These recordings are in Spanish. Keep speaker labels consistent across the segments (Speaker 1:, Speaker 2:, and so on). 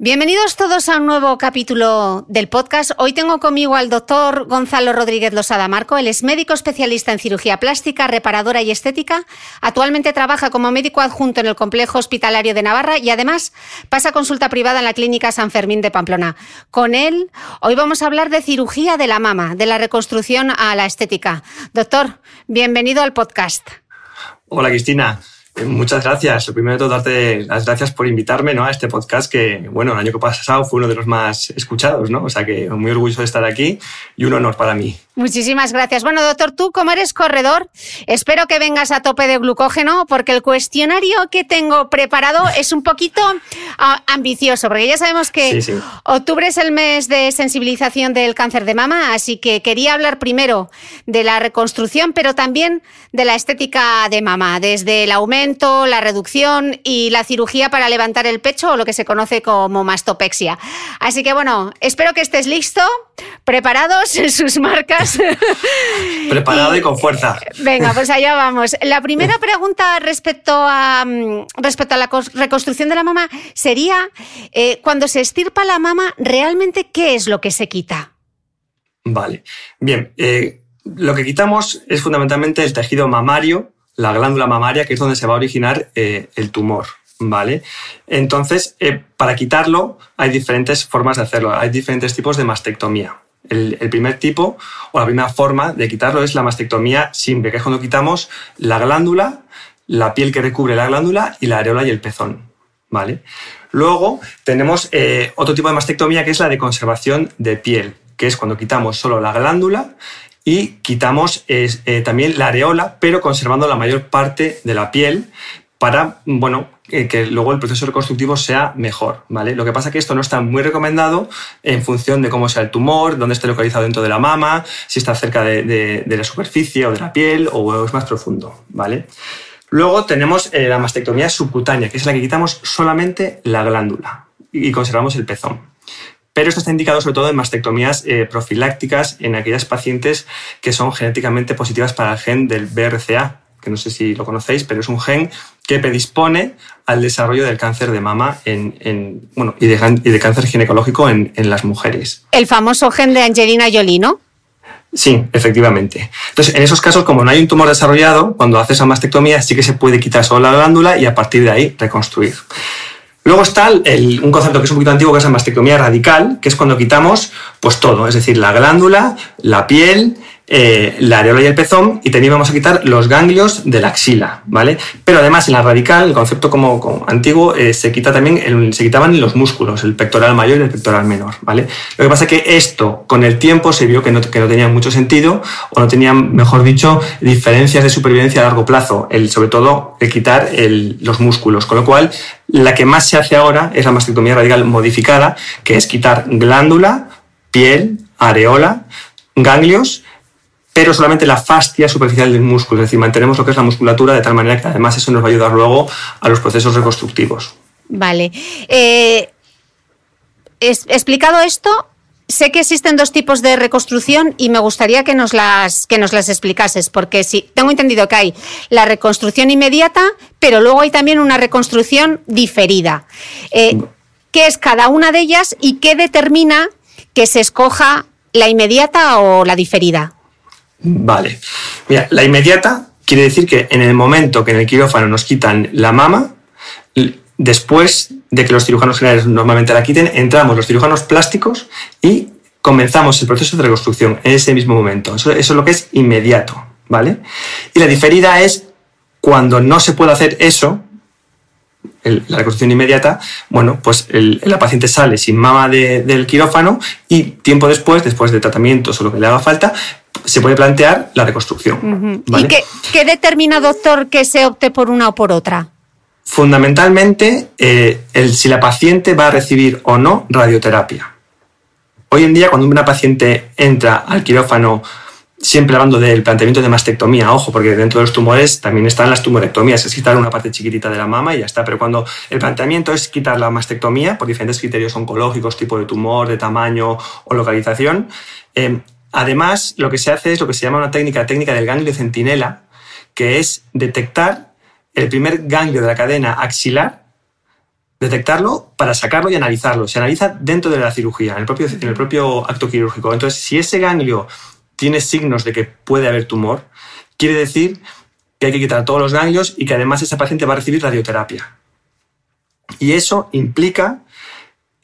Speaker 1: Bienvenidos todos a un nuevo capítulo del podcast. Hoy tengo conmigo al doctor Gonzalo Rodríguez Losada Marco. Él es médico especialista en cirugía plástica, reparadora y estética. Actualmente trabaja como médico adjunto en el complejo hospitalario de Navarra y además pasa consulta privada en la clínica San Fermín de Pamplona. Con él hoy vamos a hablar de cirugía de la mama, de la reconstrucción a la estética. Doctor, bienvenido al podcast.
Speaker 2: Hola Cristina. Muchas gracias. Lo primero de todo, darte las gracias por invitarme ¿no? a este podcast que, bueno, el año que pasado fue uno de los más escuchados, ¿no? O sea que muy orgulloso de estar aquí y un honor para mí.
Speaker 1: Muchísimas gracias. Bueno, doctor, tú como eres corredor, espero que vengas a tope de glucógeno porque el cuestionario que tengo preparado es un poquito ah, ambicioso, porque ya sabemos que octubre es el mes de sensibilización del cáncer de mama, así que quería hablar primero de la reconstrucción, pero también de la estética de mama, desde el aumento, la reducción y la cirugía para levantar el pecho o lo que se conoce como mastopexia. Así que bueno, espero que estés listo, preparados en sus marcas
Speaker 2: Preparado y, con fuerza.
Speaker 1: Venga, pues allá vamos. La primera pregunta respecto a, mm, respecto a la reconstrucción de la mama sería, eh, cuando se estirpa la mama, ¿realmente qué es lo que se quita?
Speaker 2: Vale, bien. Eh, lo que quitamos es fundamentalmente el tejido mamario, la glándula mamaria, que es donde se va a originar eh, el tumor. ¿Vale? Entonces, para quitarlo hay diferentes formas de hacerlo, hay diferentes tipos de mastectomía. El, primer tipo o la primera forma de quitarlo es la mastectomía simple, que es cuando quitamos la glándula, la piel que recubre la glándula y la areola y el pezón. ¿vale? Luego tenemos eh, otro tipo de mastectomía que es la de conservación de piel, que es cuando quitamos solo la glándula y quitamos eh, también la areola, pero conservando la mayor parte de la piel para, bueno, eh, que luego el proceso reconstructivo sea mejor, ¿vale? Lo que pasa es que esto no está muy recomendado en función de cómo sea el tumor, dónde esté localizado dentro de la mama, si está cerca de, la superficie o de la piel o es más profundo, ¿vale? Luego tenemos eh, la mastectomía subcutánea, que es la que quitamos solamente la glándula y conservamos el pezón. Pero esto está indicado sobre todo en mastectomías eh, profilácticas en aquellas pacientes que son genéticamente positivas para el gen del BRCA, que no sé si lo conocéis, pero es un gen que predispone al desarrollo del cáncer de mama en, bueno, y, de, cáncer ginecológico en, las mujeres.
Speaker 1: El famoso gen de Angelina Jolie, ¿no?
Speaker 2: Sí, efectivamente. Entonces, en esos casos, como no hay un tumor desarrollado, cuando haces la mastectomía sí que se puede quitar solo la glándula y a partir de ahí reconstruir. Luego está un concepto que es un poquito antiguo, que es la mastectomía radical, que es cuando quitamos pues todo, es decir, la glándula, la piel, eh, la areola y el pezón y también vamos a quitar los ganglios de la axila, ¿vale? Pero además en la radical, el concepto como, antiguo, eh, se quita también, se quitaban los músculos, el pectoral mayor y el pectoral menor, ¿vale? Lo que pasa es que esto con el tiempo se vio que no, que no tenía mucho sentido o no tenía, mejor dicho, diferencias de supervivencia a largo plazo, el, sobre todo el quitar los músculos, con lo cual la que más se hace ahora es la mastectomía radical modificada, que es quitar glándula, piel, areola, ganglios pero solamente la fascia superficial del músculo, es decir, mantenemos lo que es la musculatura de tal manera que además eso nos va a ayudar luego a los procesos reconstructivos.
Speaker 1: Vale. Eh, explicado esto, sé que existen dos tipos de reconstrucción y me gustaría que nos las, que nos las explicases, porque sí, tengo entendido que hay la reconstrucción inmediata, pero luego hay también una reconstrucción diferida. Eh, ¿Qué es cada una de ellas y qué determina que se escoja la inmediata o la diferida?
Speaker 2: Vale. Mira, la inmediata quiere decir que en el momento que en el quirófano nos quitan la mama, después de que los cirujanos generales normalmente la quiten, entramos los cirujanos plásticos y comenzamos el proceso de reconstrucción en ese mismo momento. Eso, es lo que es inmediato, ¿vale? Y la diferida es cuando no se puede hacer eso, la reconstrucción inmediata, bueno, pues la paciente sale sin mama del quirófano y tiempo después, después de tratamientos o lo que le haga falta, se puede plantear la reconstrucción.
Speaker 1: ¿Y qué, determina, doctor, que se opte por una o por otra?
Speaker 2: Fundamentalmente, eh, el, si la paciente va a recibir o no radioterapia. Hoy en día, cuando una paciente entra al quirófano, siempre hablando del planteamiento de mastectomía, ojo, porque dentro de los tumores también están las tumorectomías, es quitar una parte chiquitita de la mama y ya está, pero cuando el planteamiento es quitar la mastectomía por diferentes criterios oncológicos, tipo de tumor, de tamaño o localización, eh, Además, lo que se hace es lo que se llama una técnica, técnica del ganglio centinela, que es detectar el primer ganglio de la cadena axilar, detectarlo para sacarlo y analizarlo. Se analiza dentro de la cirugía, en el propio, acto quirúrgico. Entonces, si ese ganglio tiene signos de que puede haber tumor, quiere decir que hay que quitar todos los ganglios y que además esa paciente va a recibir radioterapia. Y eso implica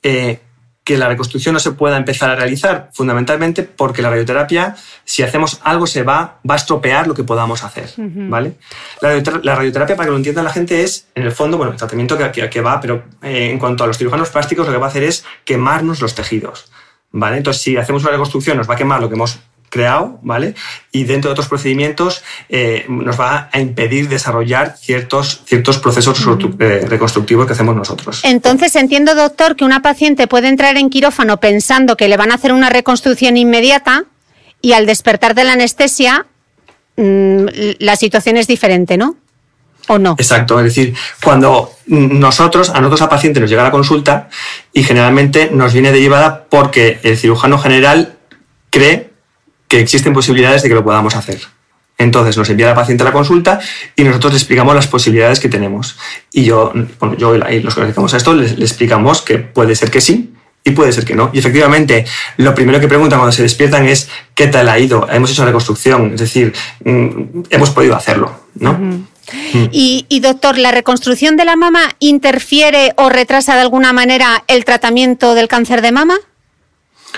Speaker 2: eh, que la reconstrucción no se pueda empezar a realizar, fundamentalmente porque la radioterapia, si hacemos algo, se va, va a estropear lo que podamos hacer. ¿vale? La, radioterapia, para que lo entienda la gente, es, en el fondo, bueno, el tratamiento que, que, va, pero eh, en cuanto a los cirujanos plásticos, lo que va a hacer es quemarnos los tejidos. ¿vale? Entonces, si hacemos una reconstrucción, nos va a quemar lo que hemos creado, ¿vale? Y dentro de otros procedimientos eh, nos va a impedir desarrollar ciertos, ciertos procesos eh, reconstructivos que hacemos nosotros.
Speaker 1: Entonces entiendo, doctor, que una paciente puede entrar en quirófano pensando que le van a hacer una reconstrucción inmediata y al despertar de la anestesia mm, la situación es diferente, ¿no? ¿O no?
Speaker 2: Exacto, es decir, cuando nosotros, a nosotros a paciente nos llega la consulta y generalmente nos viene derivada porque el cirujano general cree que existen posibilidades de que lo podamos hacer. Entonces nos envía la paciente a la consulta y nosotros le explicamos las posibilidades que tenemos. Y yo, bueno, yo y los que nos dedicamos a esto, le, explicamos que puede ser que sí y puede ser que no. Y efectivamente, lo primero que preguntan cuando se despiertan es ¿qué tal ha ido? Hemos hecho la reconstrucción, es decir, mm, hemos podido hacerlo, ¿no?
Speaker 1: Mm. Y, y, doctor, ¿la reconstrucción de la mama interfiere o retrasa de alguna manera el tratamiento del cáncer de mama?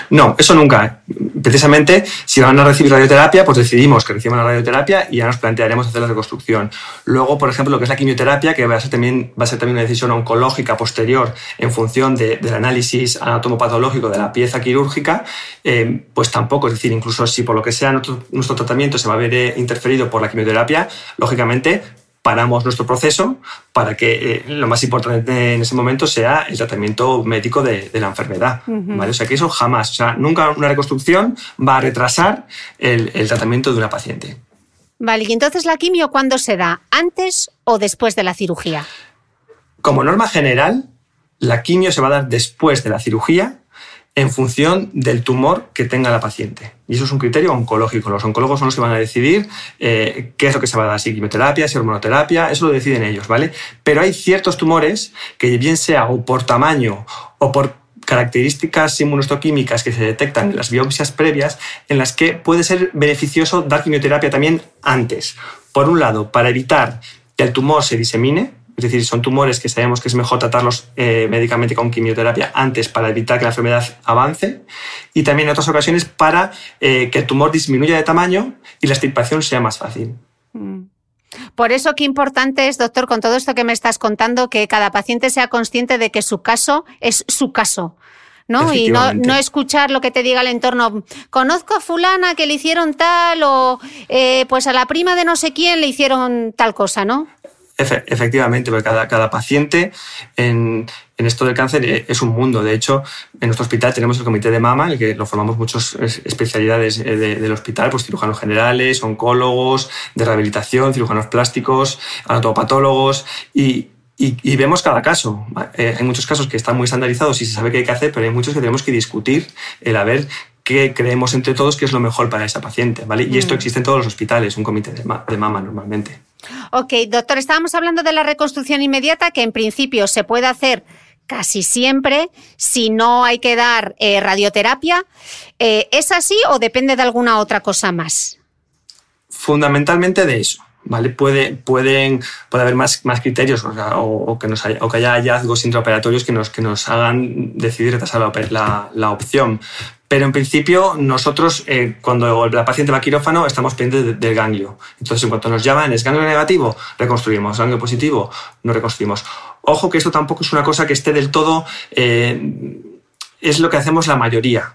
Speaker 2: No, eso nunca. Precisamente, si van a recibir radioterapia, pues decidimos que reciban la radioterapia y ya nos plantearemos hacer la reconstrucción. Luego, por ejemplo, lo que es la quimioterapia, que va a ser también, va a ser también una decisión oncológica posterior en función del análisis anatomopatológico de la pieza quirúrgica, eh, pues tampoco. Es decir, incluso si por lo que sea nuestro, nuestro tratamiento se va a ver eh, interferido por la quimioterapia, lógicamente paramos nuestro proceso para que eh, lo más importante en ese momento sea el tratamiento médico de, la enfermedad. ¿vale? O sea, que eso jamás, o sea, nunca una reconstrucción va a retrasar el, el tratamiento de una paciente.
Speaker 1: Vale, y entonces la quimio, ¿cuándo se da? ¿Antes o después de la cirugía?
Speaker 2: Como norma general, la quimio se va a dar después de la cirugía en función del tumor que tenga la paciente. Y eso es un criterio oncológico. Los oncólogos son los que van a decidir eh, qué es lo que se va a dar, si quimioterapia, si hormonoterapia, eso lo deciden ellos, ¿vale? Pero hay ciertos tumores que bien sea o por tamaño o por características inmunostoquímicas que se detectan en las biopsias previas, en las que puede ser beneficioso dar quimioterapia también antes. Por un lado, para evitar que el tumor se disemine, Es decir, son tumores que sabemos que es mejor tratarlos eh, médicamente con quimioterapia antes para evitar que la enfermedad avance y también en otras ocasiones para eh, que el tumor disminuya de tamaño y la extirpación sea más fácil. Mm.
Speaker 1: Por eso qué importante es, doctor, con todo esto que me estás contando, que cada paciente sea consciente de que su caso es su caso. ¿no? Y no, no, escuchar lo que te diga el entorno. Conozco a fulana que le hicieron tal o eh, pues a la prima de no sé quién le hicieron tal cosa, ¿no?
Speaker 2: Efectivamente, porque cada, cada paciente en, en, esto del cáncer e, es un mundo. De hecho, en nuestro hospital tenemos el comité de mama, en el que lo formamos muchas especialidades eh, del hospital, pues cirujanos generales, oncólogos, de rehabilitación, cirujanos plásticos, anatopatólogos y, y, vemos cada caso. Eh, hay muchos casos que están muy estandarizados y se sabe qué hay que hacer, pero hay muchos que tenemos que discutir el a ver qué creemos entre todos que es lo mejor para esa paciente. ¿vale? Y esto mm. existe en todos los hospitales, un comité de, mama normalmente.
Speaker 1: Ok, doctor, estábamos hablando de la reconstrucción inmediata, que en principio se puede hacer casi siempre si no hay que dar eh, radioterapia. Eh, ¿Es así o depende de alguna otra cosa más?
Speaker 2: Fundamentalmente de eso. ¿vale? Puede, pueden, puede haber más, más criterios o, que nos haya, o que haya hallazgos intraoperatorios que nos, que nos hagan decidir retrasar la, la, opción. Pero en principio, nosotros, eh, cuando la paciente va quirófano, estamos pendientes del ganglio. Entonces, en cuanto nos llaman, ¿es ganglio negativo? Reconstruimos. ¿Ganglio positivo? No reconstruimos. Ojo que esto tampoco es una cosa que esté del todo... Eh, es lo que hacemos la mayoría.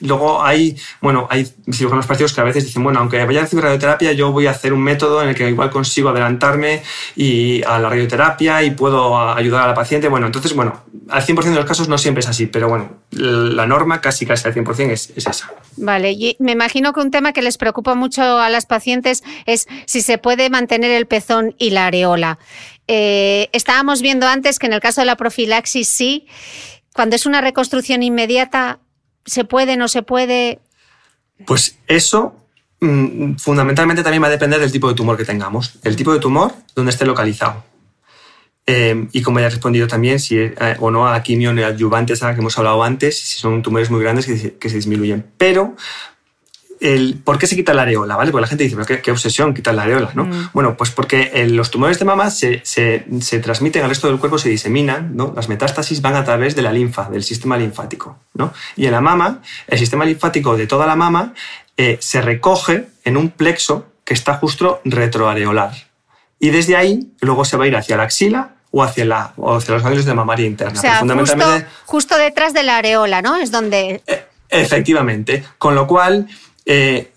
Speaker 2: Luego hay, bueno, hay cirujanos partidos que a veces dicen, bueno, aunque vaya a recibir radioterapia, yo voy a hacer un método en el que igual consigo adelantarme y a la radioterapia y puedo ayudar a la paciente. Bueno, entonces, bueno, al 100% de los casos no siempre es así, pero bueno, la norma casi casi al 100% es, es esa.
Speaker 1: Vale, y me imagino que un tema que les preocupa mucho a las pacientes es si se puede mantener el pezón y la areola. Eh, estábamos viendo antes que en el caso de la profilaxis sí, cuando es una reconstrucción inmediata ¿Se puede, no se puede?
Speaker 2: Pues eso mm, fundamentalmente también va a depender del tipo de tumor que tengamos. El tipo de tumor, donde esté localizado. Eh, y como ya he respondido también, si eh, o no a la quimio neoadyuvantes a la que hemos hablado antes, si son tumores muy grandes que se disminuyen. Pero ¿Por qué se quita la areola? ¿vale? Porque la gente dice, pero qué, obsesión quitar la areola, ¿no? Mm. Bueno, pues porque eh, los tumores de mama se, transmiten al resto del cuerpo, se diseminan, ¿no? Las metástasis van a través de la linfa, del sistema linfático, ¿no? Y en la mama, el sistema linfático de toda la mama eh, se recoge en un plexo que está justo retroareolar. Y desde ahí luego se va a ir hacia la axila o hacia, la, o hacia los ganglios de mamaria interna.
Speaker 1: O sea, fundamentalmente, justo, detrás de la areola, ¿no? Es donde...
Speaker 2: E, efectivamente. Con lo cual eh,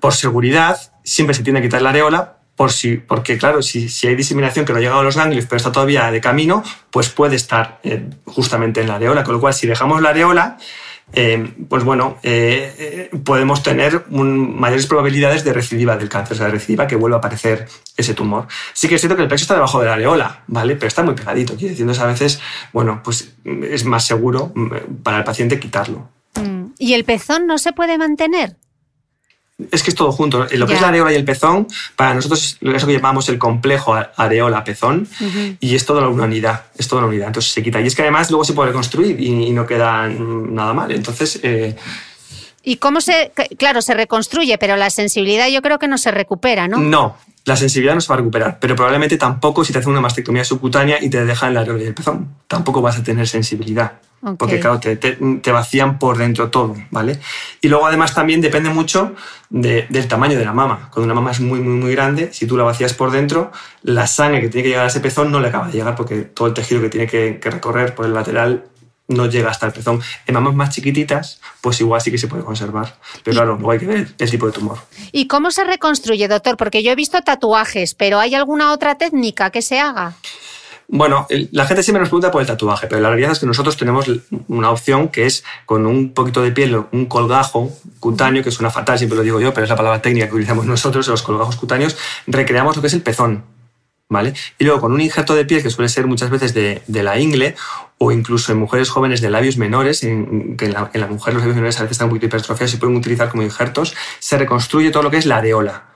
Speaker 2: por seguridad, siempre se tiene que quitar la areola, por si, porque claro, si, si, hay diseminación que no ha llegado a los ganglios, pero está todavía de camino, pues puede estar eh, justamente en la areola. Con lo cual, si dejamos la areola, eh, pues bueno, podemos tener mayores probabilidades de recidiva del cáncer, o sea, de recidiva que vuelva a aparecer ese tumor. Sí que es cierto que el plexo está debajo de la areola, ¿vale? Pero está muy pegadito, quiere decir, a veces, bueno, pues es más seguro mm, para el paciente quitarlo.
Speaker 1: Mm. ¿Y el pezón no se puede mantener?
Speaker 2: Es que es todo junto. Lo que es la areola y el pezón, para nosotros es eso que llamamos el complejo areola-pezón, y es toda una unidad, es toda una unidad. Entonces se quita. Y es que además luego se puede reconstruir y, no queda nada mal. Entonces... Eh,
Speaker 1: ¿Y cómo se...? Claro, se reconstruye, pero la sensibilidad yo creo que no se recupera, ¿no?
Speaker 2: No, la sensibilidad no se va a recuperar, pero probablemente tampoco si te hacen una mastectomía subcutánea y te dejan la areola y el pezón, tampoco vas a tener sensibilidad. Porque claro, te, vacían por dentro todo, ¿vale? Y luego además también depende mucho del tamaño de la mama. Cuando una mama es muy, muy, muy grande, si tú la vacías por dentro, la sangre que tiene que llegar a ese pezón no le acaba de llegar porque todo el tejido que tiene que, que recorrer por el lateral no llega hasta el pezón. En mamas más chiquititas, pues igual sí que se puede conservar. Pero claro, luego hay que ver el tipo de tumor.
Speaker 1: ¿Y cómo se reconstruye, doctor? Porque yo he visto tatuajes, pero ¿hay alguna otra técnica que se haga?
Speaker 2: Bueno, la gente siempre nos pregunta por el tatuaje, pero la realidad es que nosotros tenemos una opción que es con un poquito de piel, un colgajo cutáneo, que suena fatal, siempre lo digo yo, pero es la palabra técnica que utilizamos nosotros, los colgajos cutáneos, recreamos lo que es el pezón. ¿Vale? Y luego con un injerto de piel que suele ser muchas veces de, la ingle o incluso en mujeres jóvenes de labios menores, en, que en la, mujer los labios menores a veces están un poquito hipertrofiados y pueden utilizar como injertos, se reconstruye todo lo que es la areola.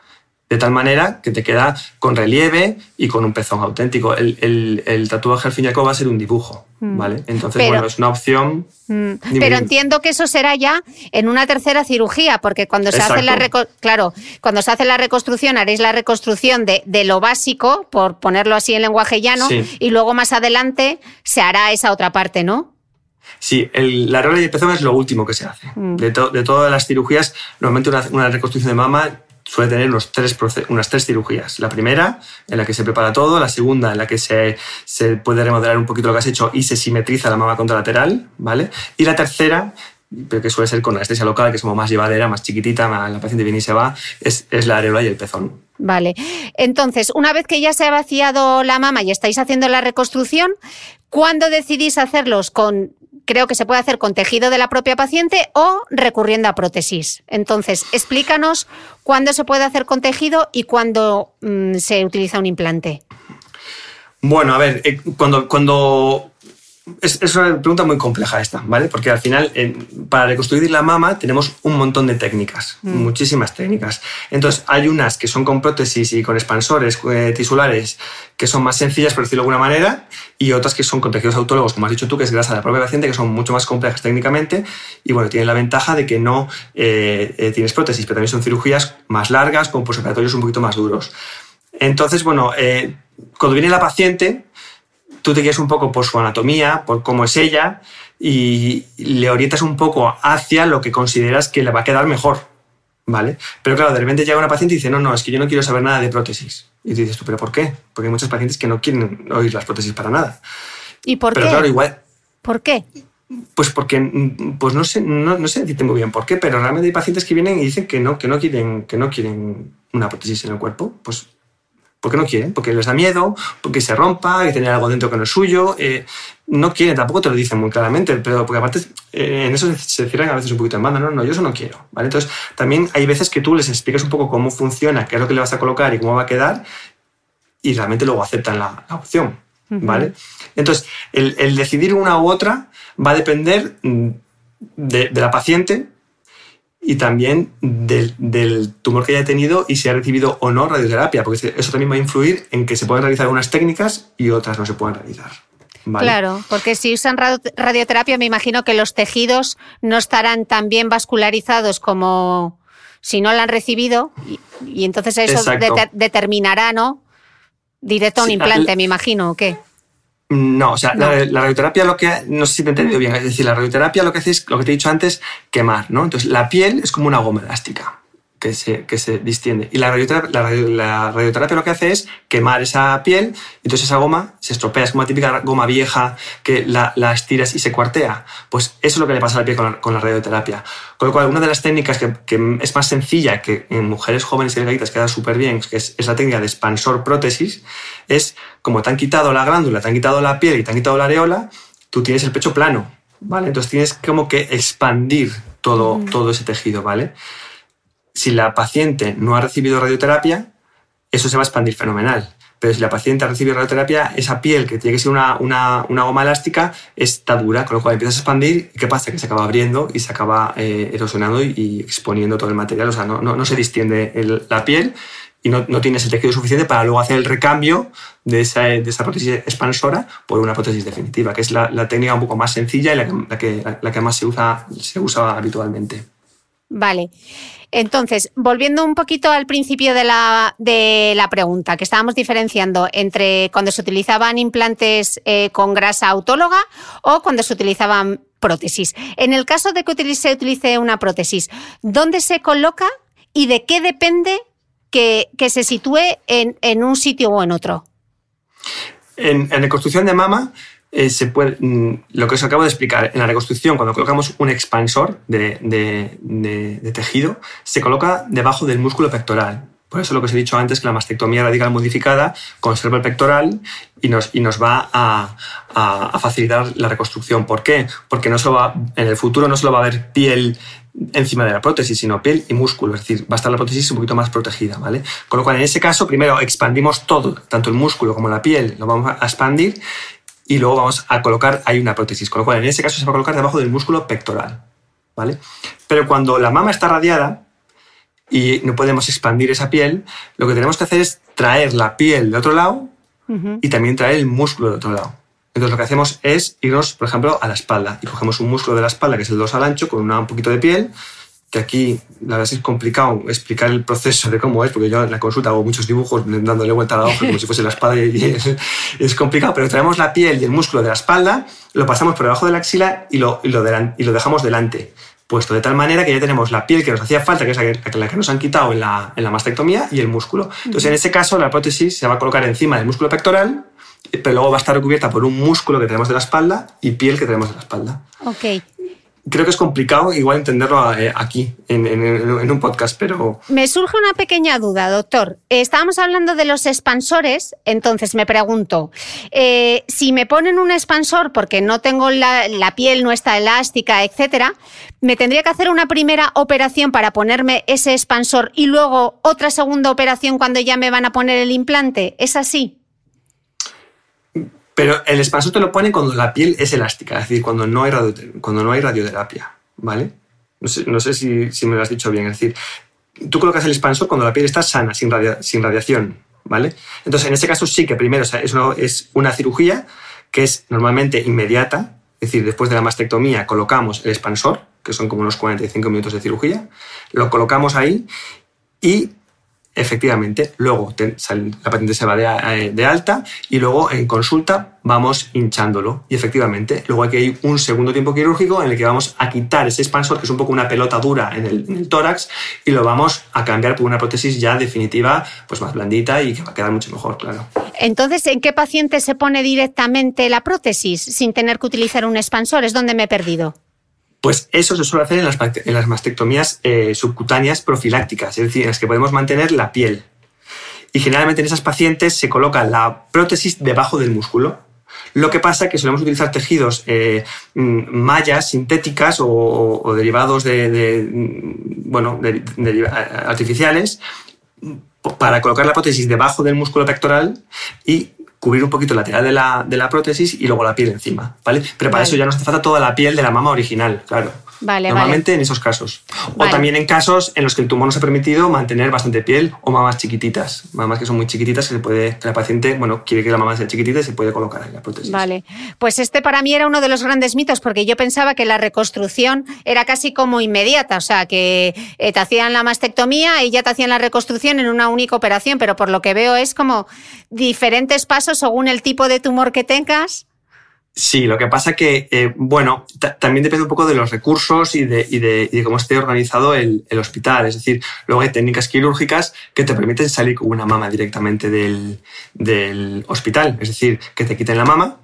Speaker 2: De tal manera que te queda con relieve y con un pezón auténtico. El, tatuaje al fin y al cabo va a ser un dibujo, mm. ¿vale? Entonces, bueno, es una opción.
Speaker 1: Mm. Pero entiendo que eso será ya en una tercera cirugía, porque cuando se hace la claro, cuando se hace la reconstrucción haréis la reconstrucción de, lo básico, por ponerlo así en lenguaje llano, y luego más adelante se hará esa otra parte, ¿no?
Speaker 2: Sí, la areola y el pezón es lo último que se hace. Mm. De, todas las cirugías, normalmente una reconstrucción de mama suele tener unos tres unas tres cirugías. La primera, en la que se prepara todo, la segunda, en la que se, se, puede remodelar un poquito lo que has hecho y se simetriza la mama contralateral, ¿vale? Y la tercera, pero que suele ser con anestesia local, que es como más llevadera, más chiquitita, la paciente viene y se va, es, es la areola y el pezón.
Speaker 1: Vale. Entonces, una vez que ya se ha vaciado la mama y estáis haciendo la reconstrucción, ¿cuándo decidís hacerlos con creo que se puede hacer con tejido de la propia paciente o recurriendo a prótesis. Entonces, explícanos cuándo se puede hacer con tejido y cuándo mm, se utiliza un implante.
Speaker 2: Bueno, a ver, eh, cuando, cuando es, una pregunta muy compleja esta, ¿vale? Porque al final, para reconstruir la mama tenemos un montón de técnicas, mm. muchísimas técnicas. Entonces, hay unas que son con prótesis y con expansores eh, tisulares que son más sencillas, por decirlo de alguna manera, y otras que son con tejidos autólogos, como has dicho tú, que es grasa de la propia paciente, que son mucho más complejas técnicamente, y bueno, tienen la ventaja de que no eh, eh, tienes prótesis, pero también son cirugías más largas, con posoperatorios un poquito más duros. Entonces, bueno, cuando viene la paciente, tú te guías un poco por su anatomía, por cómo es ella, y le orientas un poco hacia lo que consideras que le va a quedar mejor. ¿Vale? Pero claro, de repente llega una paciente y dice, no, no, es que yo no quiero saber nada de prótesis. Y dices tú, ¿pero por qué? Porque hay muchos pacientes que no quieren oír las prótesis para nada.
Speaker 1: ¿Y por
Speaker 2: pero
Speaker 1: qué?
Speaker 2: claro, igual.
Speaker 1: ¿Por qué?
Speaker 2: Pues porque, pues no sé, no, no sé decirte muy bien por qué, pero realmente hay pacientes que vienen y dicen que no, que no quieren, que no quieren una prótesis en el cuerpo. Pues porque no quieren, porque les da miedo, porque se rompa, que tiene algo dentro que no es suyo. Eh, no quieren, tampoco te lo dicen muy claramente, pero porque aparte eh, en eso se cierran a veces un poquito en banda. No, no, yo eso no quiero. ¿vale? Entonces, también hay veces que tú les explicas un poco cómo funciona, qué es lo que le vas a colocar y cómo va a quedar, y realmente luego aceptan la, opción. ¿vale? Entonces, el, decidir una u otra va a depender de, de la paciente y también del, tumor que haya tenido y si ha recibido o no radioterapia, porque eso también va a influir en que se puedan realizar unas técnicas y otras no se puedan realizar.
Speaker 1: Claro, porque si usan radioterapia me imagino que los tejidos no estarán tan bien vascularizados como si no la han recibido y, entonces eso determinará, ¿no? Directo a un implante, me imagino, ¿o qué?
Speaker 2: No, o sea, la, radioterapia lo que. No sé si te he entendido bien. Es decir, la radioterapia lo que hace es lo que te he dicho antes, quemar, ¿no? Entonces, la piel es como una goma elástica que se, que se distiende. Y la radioterapia, la, radioterapia, lo que hace es quemar esa piel, entonces esa goma se estropea, es como una típica goma vieja que la, la, estiras y se cuartea. Pues eso es lo que le pasa a la piel con la, radioterapia. Con lo cual, una de las técnicas que, que es más sencilla, que en mujeres jóvenes y delgaditas queda súper bien, que es, es, la técnica de expansor prótesis, es como te han quitado la glándula, te han quitado la piel y te han quitado la areola, tú tienes el pecho plano, ¿vale? Entonces tienes como que expandir todo, todo ese tejido, ¿vale? Si la paciente no ha recibido radioterapia, eso se va a expandir fenomenal. Pero si la paciente ha recibido radioterapia, esa piel, que tiene que ser una, una, una goma elástica, está dura, con lo cual empiezas a expandir. ¿Y qué pasa? Que se acaba abriendo y se acaba eh, erosionando y, exponiendo todo el material. O sea, no, no, se distiende la piel y no, no, tienes el tejido suficiente para luego hacer el recambio de esa, de esa prótesis expansora por una prótesis definitiva, que es la, la técnica un poco más sencilla y la la que, la que más se usa, se usa habitualmente.
Speaker 1: Vale. Entonces, volviendo un poquito al principio de la, de la pregunta, que estábamos diferenciando entre cuando se utilizaban implantes eh, con grasa autóloga o cuando se utilizaban prótesis. En el caso de que se utilice una prótesis, ¿dónde se coloca y de qué depende que, se sitúe en, un sitio o en otro?
Speaker 2: En, en reconstrucción de mama, eh, mm, lo que os acabo de explicar, en la reconstrucción, cuando colocamos un expansor de, tejido, se coloca debajo del músculo pectoral. Por eso lo que os he dicho antes, que la mastectomía radical modificada conserva el pectoral y nos, va a, a, facilitar la reconstrucción. ¿Por qué? Porque no solo va, en el futuro no solo va a haber piel encima de la prótesis, sino piel y músculo, es decir, va a estar la prótesis un poquito más protegida, ¿vale? Con lo cual, en ese caso, primero expandimos todo, tanto el músculo como la piel, lo vamos a expandir y luego vamos a colocar ahí una prótesis, con lo cual en ese caso se va a colocar debajo del músculo pectoral. ¿vale? Pero cuando la mama está radiada, y no podemos expandir esa piel, lo que tenemos que hacer es traer la piel de otro lado y también traer el músculo de otro lado. Entonces lo que hacemos es irnos, por ejemplo, a la espalda y cogemos un músculo de la espalda que es el dorsal ancho con un poquito de piel que aquí la verdad es complicado explicar el proceso de cómo es, porque yo en la consulta hago muchos dibujos dándole vuelta a la hoja como si fuese la espalda y, es, complicado, pero traemos la piel y el músculo de la espalda, lo pasamos por debajo de la axila y lo, y lo, y lo dejamos delante, puesto de tal manera que ya tenemos la piel que nos hacía falta, que es la que, nos han quitado en la, en la mastectomía, y el músculo. Entonces, en este caso, la prótesis se va a colocar encima del músculo pectoral, pero luego va a estar recubierta por un músculo que tenemos de la espalda y piel que tenemos de la espalda.
Speaker 1: Ok
Speaker 2: creo que es complicado igual entenderlo eh, aquí, en, un podcast, pero...
Speaker 1: Me surge una pequeña duda, doctor. Estábamos hablando de los expansores, entonces me pregunto, eh, si me ponen un expansor porque no tengo la, la, piel, no está elástica, etcétera, ¿me tendría que hacer una primera operación para ponerme ese expansor y luego otra segunda operación cuando ya me van a poner el implante? ¿Es así?
Speaker 2: Pero el expansor te lo pone cuando la piel es elástica, es decir, cuando no hay, cuando no hay radioterapia, ¿vale? No sé, si, me lo has dicho bien, es decir, tú colocas el expansor cuando la piel está sana, sin, radiación, ¿vale? Entonces, en este caso sí que primero es, una, es una cirugía que es normalmente inmediata, es decir, después de la mastectomía colocamos el expansor, que son como unos 45 minutos de cirugía, lo colocamos ahí y efectivamente, luego la paciente se va eh, de, alta y luego en consulta vamos hinchándolo. Y efectivamente, luego hay que ir un segundo tiempo quirúrgico en el que vamos a quitar ese expansor, que es un poco una pelota dura en el, tórax, y lo vamos a cambiar por una prótesis ya definitiva, pues más blandita y que va a quedar mucho mejor, claro.
Speaker 1: Entonces, ¿en qué paciente se pone directamente la prótesis sin tener que utilizar un expansor? Es donde me he perdido.
Speaker 2: Pues eso se suele hacer en las, mastectomías eh, subcutáneas profilácticas, es decir, en las que podemos mantener la piel. Y generalmente en esas pacientes se coloca la prótesis debajo del músculo. Lo que pasa es que solemos utilizar tejidos, eh, mm, mallas sintéticas o, derivados de, mm, bueno, artificiales para colocar la prótesis debajo del músculo pectoral y cubrir un poquito el lateral de la, de la prótesis y luego la piel encima, ¿vale? Pero para eso ya nos hace falta toda la piel de la mama original, claro. Normalmente en esos casos. O también en casos en los que el tumor nos ha permitido mantener bastante piel o mamas chiquititas. Mamas que son muy chiquititas que se puede, la paciente, bueno, quiere que la mamá sea chiquitita y se puede colocar ahí la prótesis.
Speaker 1: Vale. Pues este para mí era uno de los grandes mitos porque yo pensaba que la reconstrucción era casi como inmediata. O sea, que eh, te hacían la mastectomía y ya te hacían la reconstrucción en una única operación. Pero por lo que veo es como diferentes pasos según el tipo de tumor que tengas
Speaker 2: Sí, lo que pasa que, eh, bueno, también depende un poco de los recursos y de, cómo esté organizado el, hospital. Es decir, luego hay técnicas quirúrgicas que te permiten salir con una mama directamente del, hospital. Es decir, que te quiten la mama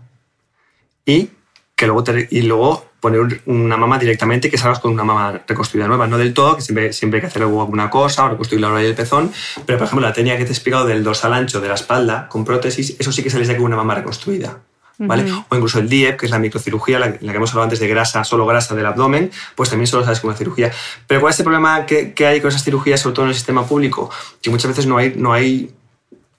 Speaker 2: y que luego, y luego poner una mama directamente que salgas con una mama reconstruida nueva. No del todo, que siempre, siempre hay que hacer alguna cosa o reconstruir la hora del pezón. Pero, por ejemplo, la técnica que te he explicado del dorsal ancho de la espalda con prótesis, eso sí que sales de con una mama reconstruida. ¿Vale? O incluso el DIEP, que es la microcirugía, la, que hemos hablado antes de grasa, solo grasa del abdomen, pues también solo sabes como una cirugía. Pero ¿cuál es el problema que, que, hay con esas cirugías, sobre todo en el sistema público? Que muchas veces no hay, no hay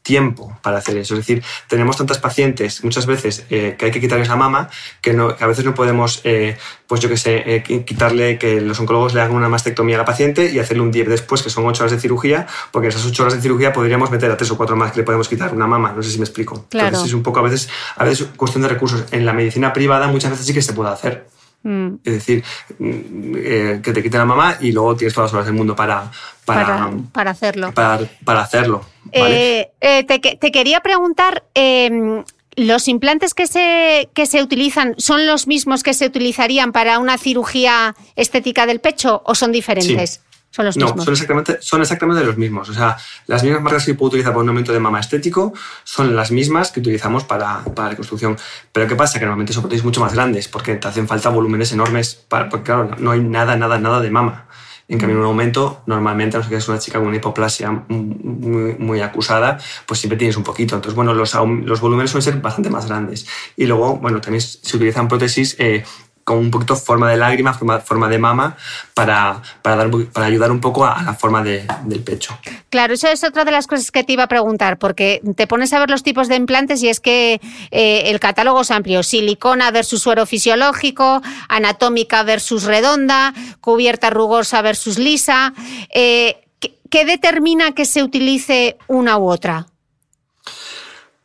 Speaker 2: tiempo para hacer eso. Es decir, tenemos tantas pacientes muchas veces eh, que hay que quitarles la mama que, no, a veces no podemos, eh, pues yo que sé, eh, quitarle que los oncólogos le hagan una mastectomía a la paciente y hacerle un 10 después, que son 8 horas de cirugía, porque en esas 8 horas de cirugía podríamos meter a 3 o 4 más que le podemos quitar una mama. No sé si me explico.
Speaker 1: Claro.
Speaker 2: Entonces es un poco a veces, a veces cuestión de recursos. En la medicina privada muchas veces sí que se puede hacer. Mm. Es decir, mm, que te quiten la mamá y luego tienes todas las horas del mundo para,
Speaker 1: para, para, hacerlo.
Speaker 2: Para, hacerlo.
Speaker 1: Eh, eh, te, te, quería preguntar, em, ¿los implantes que se, que se utilizan son los mismos que se utilizarían para una cirugía estética del pecho o son diferentes? Son los
Speaker 2: no, Son exactamente, son exactamente los mismos. O sea, las mismas marcas que puedo utilizar para un aumento de mama estético son las mismas que utilizamos para, para reconstrucción. Pero ¿qué pasa? Que normalmente son prótesis mucho más grandes porque te hacen falta volúmenes enormes. Para, porque claro, no hay nada, nada, nada de mama. En cambio, en un aumento, normalmente, no sé que es una chica con una hipoplasia muy, muy, acusada, pues siempre tienes un poquito. Entonces, bueno, los, los volúmenes suelen ser bastante más grandes. Y luego, bueno, también se utilizan prótesis eh, con un poquito forma de lágrima, forma, forma de mama, para, para, dar, para ayudar un poco a, la forma de, del pecho.
Speaker 1: Claro, eso es otra de las cosas que te iba a preguntar, porque te pones a ver los tipos de implantes y es que eh, el catálogo es amplio. Silicona versus suero fisiológico, anatómica versus redonda, cubierta rugosa versus lisa. Eh, ¿qué determina que se utilice una u otra?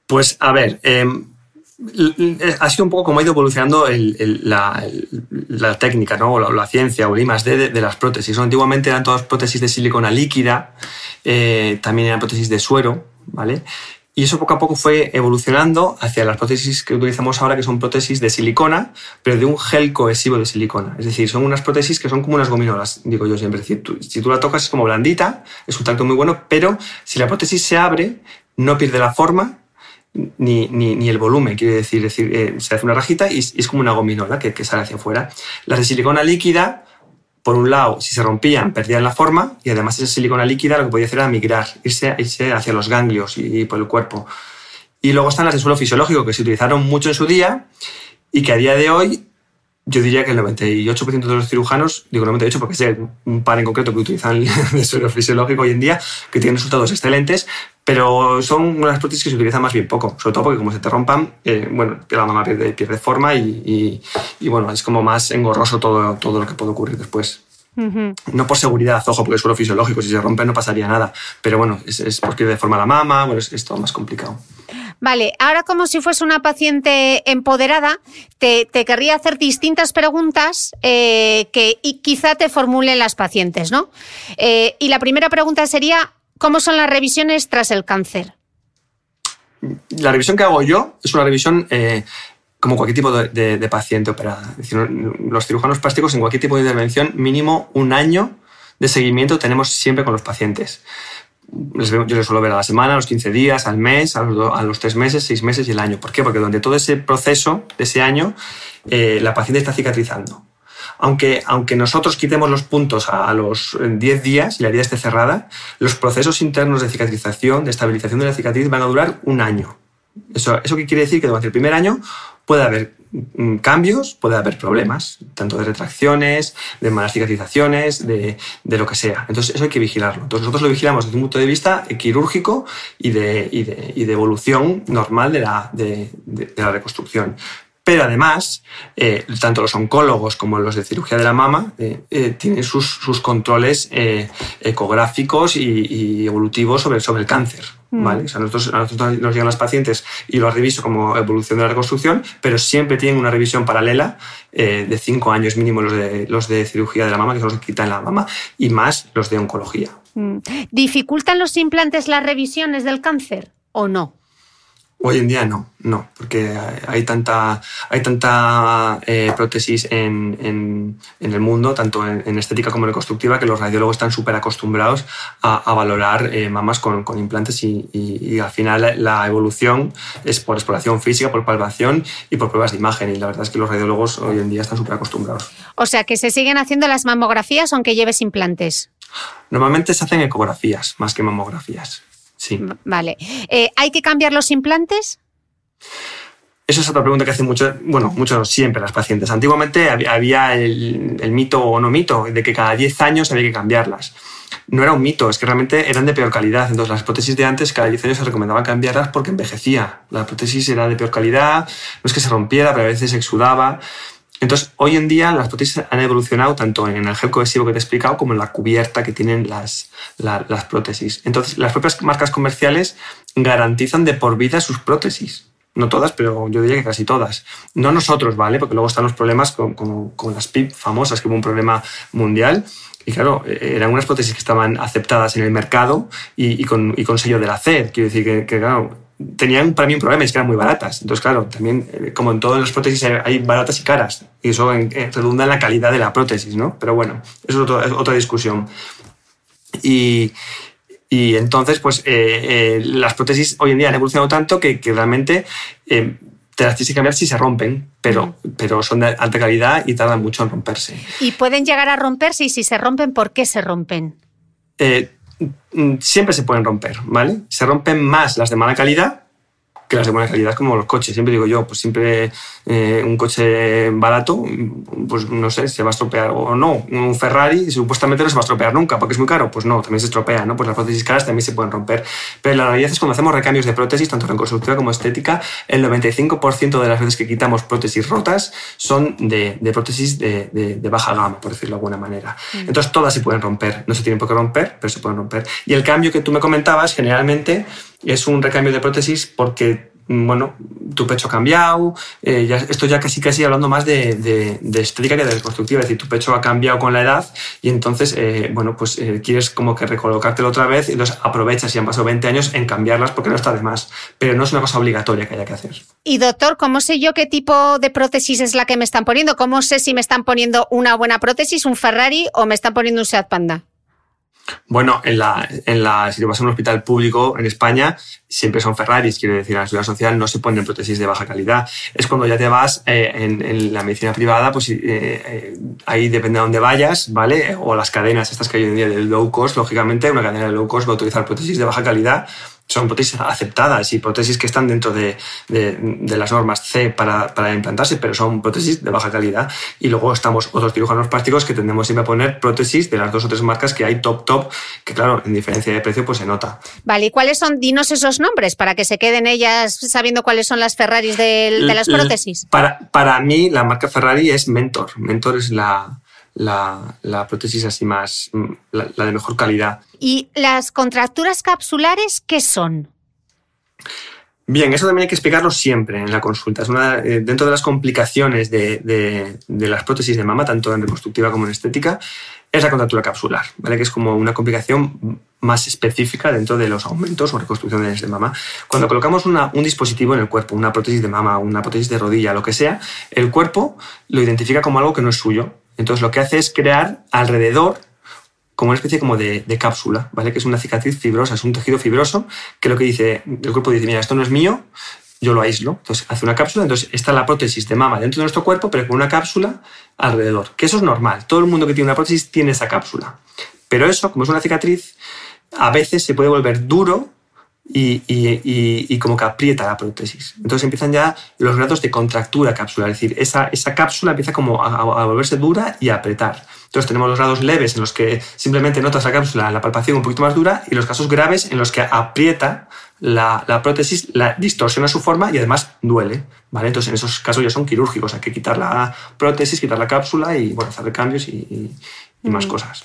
Speaker 2: Pues a ver, em, ha sido un poco como ha ido evolucionando la, técnica, ¿no? o la, ciencia o el I de, las prótesis. Antiguamente eran todas prótesis de silicona líquida, eh, también eran prótesis de suero, ¿vale? Y eso poco a poco fue evolucionando hacia las prótesis que utilizamos ahora, que son prótesis de silicona, pero de un gel cohesivo de silicona. Es decir, son unas prótesis que son como unas gominolas, digo yo siempre. decir, si tú la tocas es como blandita, es un tacto muy bueno, pero si la prótesis se abre, no pierde la forma ni, ni, el volumen, quiere decir, decir eh, se hace una rajita y, es como una gominola que, que, sale hacia afuera. Las de silicona líquida, por un lado, si se rompían, perdían la forma y además esa silicona líquida lo que podía hacer era migrar, irse, irse hacia los ganglios y, por el cuerpo. Y luego están las de suelo fisiológico, que se utilizaron mucho en su día y que a día de hoy yo diría que el 98% de los cirujanos, digo 98 porque sé un par en concreto que utilizan el suelo fisiológico hoy en día, que tienen resultados excelentes, pero son unas prótesis que se utilizan más bien poco, sobre todo porque como se te rompan, eh, bueno, la mamá pierde, pierde forma y, y, bueno, es como más engorroso todo, todo lo que puede ocurrir después. No por seguridad, ojo, porque es suelo fisiológico, si se rompe no pasaría nada, pero bueno, es, es porque de forma la mama, bueno, es, es todo más complicado.
Speaker 1: Vale, ahora como si fuese una paciente empoderada, te, querría hacer distintas preguntas eh, que quizá te formulen las pacientes, ¿no? Eh, y la primera pregunta sería, ¿cómo son las revisiones tras el cáncer?
Speaker 2: La revisión que hago yo es una revisión eh, como cualquier tipo de, paciente operada. Los cirujanos plásticos en cualquier tipo de intervención, mínimo un año de seguimiento tenemos siempre con los pacientes yo les suelo ver a la semana, a los 15 días, al mes, a los, a los 3 meses, 6 meses y el año. ¿Por qué? Porque durante todo ese proceso de ese año, eh, la paciente está cicatrizando. Aunque, aunque nosotros quitemos los puntos a, los 10 días y la herida esté cerrada, los procesos internos de cicatrización, de estabilización de la cicatriz van a durar un año. Eso, ¿Eso qué quiere decir? Que durante el primer año puede haber mm, cambios, puede haber problemas, tanto de retracciones, de malas cicatrizaciones, de, de, lo que sea. Entonces, eso hay que vigilarlo. Entonces, nosotros lo vigilamos desde un punto de vista quirúrgico y de, y de, y de evolución normal la, de, la reconstrucción. Pero además, eh, tanto los oncólogos como los de cirugía de la mama eh, eh, tienen sus, sus controles ecográficos y, y, evolutivos sobre, sobre el cáncer. Mm. ¿vale? O sea, nosotros, a nosotros nos llegan las pacientes y lo reviso como evolución de la reconstrucción, pero siempre tienen una revisión paralela de cinco años mínimo los de, los de cirugía de la mama, que son los que quitan la mama, y más los de oncología. Mm.
Speaker 1: ¿Dificultan los implantes las revisiones del cáncer o no?
Speaker 2: Hoy en día no, no, porque hay tanta, hay tanta eh, prótesis en, en, en, el mundo, tanto en, estética como en reconstructiva, que los radiólogos están súper acostumbrados a, a valorar eh, mamas con, con implantes y, y, al final la evolución es por exploración física, por palpación y por pruebas de imagen. Y la verdad es que los radiólogos hoy en día están súper acostumbrados.
Speaker 1: O sea, que se siguen haciendo las mamografías aunque lleves implantes.
Speaker 2: Normalmente se hacen ecografías más que mamografías. Sí.
Speaker 1: Vale. Eh, ¿Hay que cambiar los implantes?
Speaker 2: Esa es otra pregunta que hacen mucho, bueno, muchos siempre las pacientes. Antiguamente había el, mito o no mito de que cada 10 años había que cambiarlas. No era un mito, es que realmente eran de peor calidad. Entonces, las prótesis de antes, cada 10 años se recomendaba cambiarlas porque envejecía. La prótesis era de peor calidad, no es que se rompiera, pero a veces se exudaba. Entonces, hoy en día las prótesis han evolucionado tanto en el gel cohesivo que te he explicado como en la cubierta que tienen las, prótesis. Entonces, las propias marcas comerciales garantizan de por vida sus prótesis. No todas, pero yo diría que casi todas. No nosotros, ¿vale? Porque luego están los problemas con, con, las PIP famosas, que hubo un problema mundial. Y claro, e-, eran unas prótesis que estaban aceptadas en el mercado y, con, y con sello de la CED. Quiero decir que, que claro, tenían para mí un problema, es que eran muy baratas. Entonces, claro, también, eh, como en todas las prótesis, hay baratas y caras. Y eso redunda en la calidad de la prótesis, ¿no? Pero bueno, eso es, otra discusión. Y, y entonces, pues, eh, eh, las prótesis hoy en día han evolucionado tanto que, que realmente te las tienes que cambiar si se rompen, pero, pero son de alta calidad y tardan mucho en romperse.
Speaker 1: ¿Y pueden llegar a romperse? Y si se rompen, ¿por qué se rompen?
Speaker 2: Eh, siempre se pueden romper, ¿vale? Se rompen más las de mala calidad que las de buena calidad como los coches. Siempre digo yo, pues siempre eh, un coche barato, pues no sé, se va a estropear o no. Un Ferrari supuestamente no se va a estropear nunca porque es muy caro. Pues no, también se estropea, ¿no? Pues las prótesis caras también se pueden romper. Pero la realidad es cuando hacemos recambios de prótesis, tanto reconstructiva como estética, el 95% de las veces que quitamos prótesis rotas son de, prótesis de, baja gama, por decirlo de alguna manera. Mm. Entonces todas se pueden romper. No se tienen por qué romper, pero se pueden romper. Y el cambio que tú me comentabas, generalmente es un recambio de prótesis porque Mm, bueno, tu pecho ha cambiado, eh, esto ya casi casi hablando más de, estética que de reconstructiva, es decir, tu pecho ha cambiado con la edad y entonces, eh, bueno, pues eh, quieres como que recolocártelo otra vez y entonces aprovechas, si han pasado 20 años, en cambiarlas porque no está de más, pero no es una cosa obligatoria que haya que hacer.
Speaker 1: Y doctor, ¿cómo sé yo qué tipo de prótesis es la que me están poniendo? ¿Cómo sé si me están poniendo una buena prótesis, un Ferrari o me están poniendo un Seat Panda?
Speaker 2: Bueno, en la, en la, si te vas a un hospital público en España, siempre son Ferraris, quiero decir, en la seguridad social no se ponen prótesis de baja calidad. Es cuando ya te vas eh, en, la medicina privada, pues eh, eh, ahí depende de dónde vayas, ¿vale? O las cadenas estas que hay hoy en día del low cost, lógicamente, una cadena de low cost va a utilizar prótesis de baja calidad son prótesis aceptadas y prótesis que están dentro de, de, las normas C para, para, implantarse, pero son prótesis de baja calidad. Y luego estamos otros cirujanos plásticos que tendemos siempre a poner prótesis de las dos o tres marcas que hay top top, que claro, en diferencia de precio pues se nota.
Speaker 1: Vale, ¿y cuáles son? Dinos esos nombres para que se queden ellas sabiendo cuáles son las Ferraris de, de las prótesis.
Speaker 2: Para, para mí la marca Ferrari es Mentor. Mentor es la, la, la prótesis así más, mm, la, de mejor calidad.
Speaker 1: ¿Y las contracturas capsulares qué son?
Speaker 2: Bien, eso también hay que explicarlo siempre en la consulta. Es una, eh, dentro de las complicaciones de, de, las prótesis de mama, tanto en reconstructiva como en estética, es la contractura capsular, ¿vale? que es como una complicación más específica dentro de los aumentos o reconstrucciones de mama. Cuando colocamos una, un dispositivo en el cuerpo, una prótesis de mama, una prótesis de rodilla, lo que sea, el cuerpo lo identifica como algo que no es suyo entonces lo que hace es crear alrededor como una especie como de, cápsula, ¿vale? Que es una cicatriz fibrosa, es un tejido fibroso que lo que dice, el cuerpo dice, mira, esto no es mío, yo lo aíslo. Entonces hace una cápsula, entonces está la prótesis de mama dentro de nuestro cuerpo, pero con una cápsula alrededor. Que eso es normal, todo el mundo que tiene una prótesis tiene esa cápsula. Pero eso, como es una cicatriz, a veces se puede volver duro y, y, como que aprieta la prótesis. Entonces empiezan ya los grados de contractura capsular, es decir, esa, esa cápsula empieza como a, volverse dura y a apretar. Entonces tenemos los grados leves en los que simplemente notas la cápsula, la palpación un poquito más dura y los casos graves en los que aprieta la, la, prótesis, la distorsiona su forma y además duele. ¿vale? Entonces en esos casos ya son quirúrgicos, hay que quitar la prótesis, quitar la cápsula y bueno, hacer cambios y, y más cosas.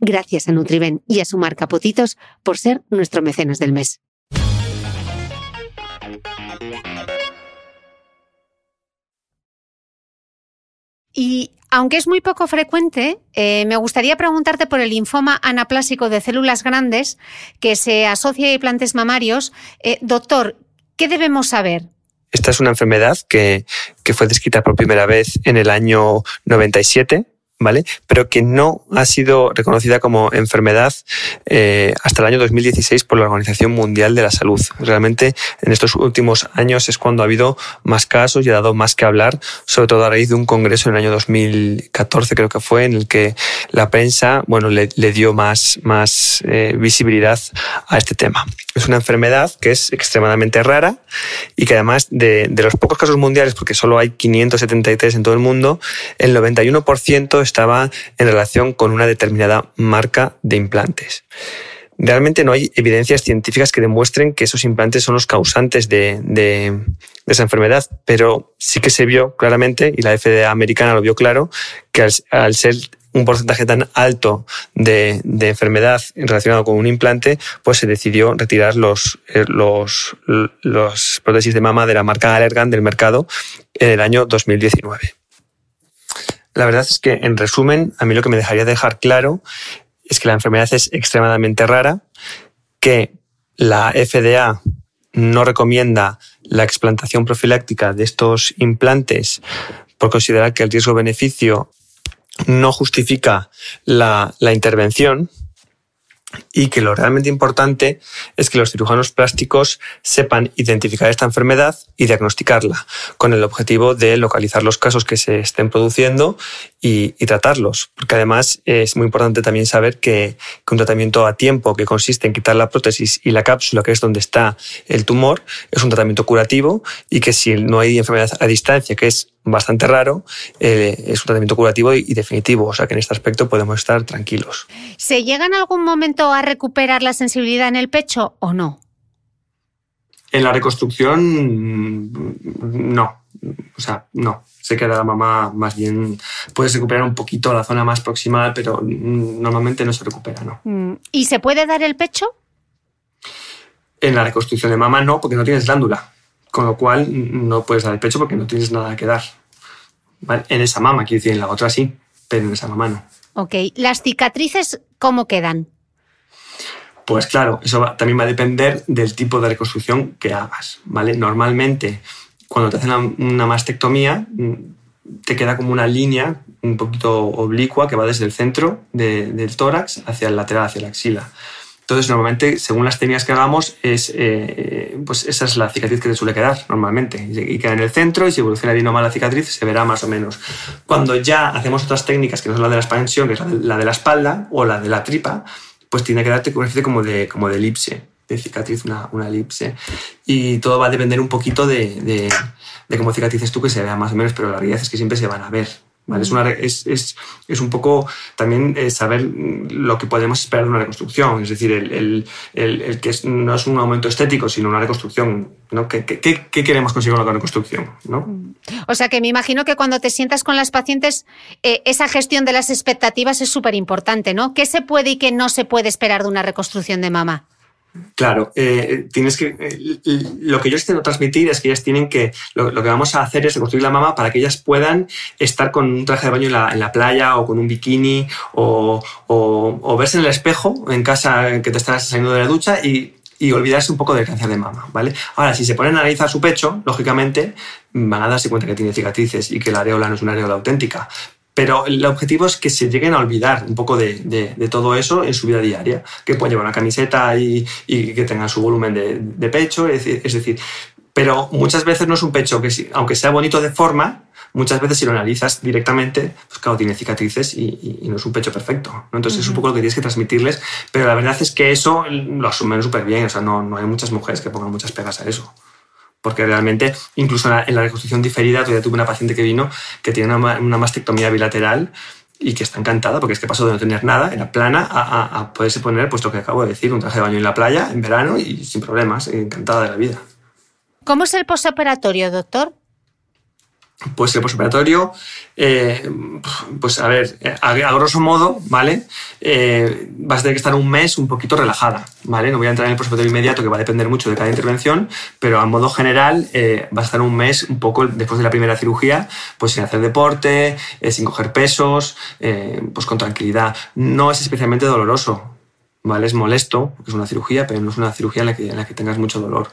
Speaker 1: Gracias a Nutriben y a su marca Potitos por ser nuestro mecenas del mes. Y aunque es muy poco frecuente, eh, me gustaría preguntarte por el linfoma anaplásico de células grandes que se asocia a implantes mamarios. Eh, doctor, ¿qué debemos saber?
Speaker 2: Esta es una enfermedad que, que fue descrita por primera vez en el año 97 ¿vale? Pero que no ha sido reconocida como enfermedad eh, hasta el año 2016 por la Organización Mundial de la Salud. Realmente en estos últimos años es cuando ha habido más casos y ha dado más que hablar, sobre todo a raíz de un congreso en el año 2014 creo que fue, en el que la prensa bueno, le, dio más, más eh, visibilidad a este tema. Es una enfermedad que es extremadamente rara y que además de, de los pocos casos mundiales, porque solo hay 573 en todo el mundo, el 91% estaba en relación con una determinada marca de implantes. Realmente no hay evidencias científicas que demuestren que esos implantes son los causantes de, esa enfermedad, pero sí que se vio claramente, y la FDA americana lo vio claro, que al, ser un porcentaje tan alto de, enfermedad relacionado con un implante, pues se decidió retirar los, eh, los, los prótesis de mama de la marca Allergan del mercado en el año 2019. La verdad es que, en resumen, a mí lo que me dejaría dejar claro es que la enfermedad es extremadamente rara, que la FDA no recomienda la explantación profiláctica de estos implantes por considerar que el riesgo-beneficio no justifica la, la intervención, y que lo realmente importante es que los cirujanos plásticos sepan identificar esta enfermedad y diagnosticarla, con el objetivo de localizar los casos que se estén produciendo y, tratarlos. Porque además es muy importante también saber que, un tratamiento a tiempo que consiste en quitar la prótesis y la cápsula, que es donde está el tumor, es un tratamiento curativo y que si no hay enfermedad a distancia, que es bastante raro, eh, es un tratamiento curativo y, definitivo. O sea que en este aspecto podemos estar tranquilos.
Speaker 1: ¿Se llega en algún momento a recuperar la sensibilidad en el pecho o no?
Speaker 2: En la reconstrucción, no. O sea, no. Se queda la mamá más bien. Puedes recuperar un poquito la zona más proximal, pero normalmente no se recupera, ¿no?
Speaker 1: Mm. ¿Y se puede dar el pecho?
Speaker 2: En la reconstrucción de mama no, porque no tienes glándula. Con lo cual no puedes dar el pecho porque no tienes nada que dar. En esa mama, quiero decir, en la otra sí, pero en esa mama no.
Speaker 1: Ok, ¿las cicatrices cómo quedan?
Speaker 2: Pues claro, eso también va a depender del tipo de reconstrucción que hagas, ¿vale? Normalmente, cuando te hacen una mastectomía, mm, te queda como una línea un poquito oblicua que va desde el centro del tórax hacia el lateral, hacia la axila. Entonces, normalmente, según las técnicas que hagamos, es, eh, pues esa es la cicatriz que te suele quedar normalmente. Y queda en el centro y si evoluciona bien o mal la cicatriz, se verá más o menos. Cuando ya hacemos otras técnicas, que no son la de la expansión, que es la de la espalda o la de la tripa, pues tiene que darte una especie como de, como de elipse, de cicatriz, una, una elipse. Y todo va a depender un poquito de, de, de cómo cicatrices tú, que se vea más o menos, pero la realidad es que siempre se van a ver. Es, un poco también eh, saber lo que podemos esperar de una reconstrucción, es decir, el, que no es un aumento estético, sino una reconstrucción. ¿no? ¿Qué, qué, qué queremos conseguir con la reconstrucción? ¿no?
Speaker 1: O sea que me imagino que cuando te sientas con las pacientes, eh, esa gestión de las expectativas es súper importante, ¿no? ¿Qué se puede y qué no se puede esperar de una reconstrucción de mama?
Speaker 2: Claro, eh, tienes que. Eh, lo que yo intento transmitir es que ellas tienen que. Lo, que vamos a hacer es reconstruir la mama para que ellas puedan estar con un traje de baño en la, playa o con un bikini o, verse en el espejo en casa que te estás saliendo de la ducha y, y olvidarse un poco del cáncer de mama, ¿vale? Ahora, si se ponen a analizar su pecho, lógicamente van a darse cuenta que tiene cicatrices y que la areola no es una areola auténtica. Pero el objetivo es que se lleguen a olvidar un poco de, de, todo eso en su vida diaria, que puedan llevar una camiseta y, y que tengan su volumen de, de pecho, es decir, es decir, pero muchas veces no es un pecho que, aunque sea bonito de forma, muchas veces si lo analizas directamente, pues claro, tiene cicatrices y, y, no es un pecho perfecto. ¿no? Entonces es un poco lo que tienes que transmitirles, pero la verdad es que eso lo asumen súper bien, o sea, no, no hay muchas mujeres que pongan muchas pegas a eso porque realmente, incluso en la, reconstrucción diferida, todavía tuve una paciente que vino que tiene una, mastectomía bilateral y que está encantada porque es que pasó de no tener nada, era plana, a, poderse poner, pues lo que acabo de decir, un traje de baño en la playa en verano y sin problemas, encantada de la vida.
Speaker 1: ¿Cómo es el posoperatorio, doctor?
Speaker 2: Pues el posoperatorio, eh, pues a ver, a, grosso modo, ¿vale? Eh, vas a tener que estar un mes un poquito relajada, ¿vale? No voy a entrar en el posoperatorio inmediato, que va a depender mucho de cada intervención, pero a modo general eh, vas a estar un mes un poco después de la primera cirugía, pues sin hacer deporte, sin coger pesos, pues con tranquilidad. No es especialmente doloroso, ¿vale? Es molesto, porque es una cirugía, pero no es una cirugía en la que, en la que tengas mucho dolor.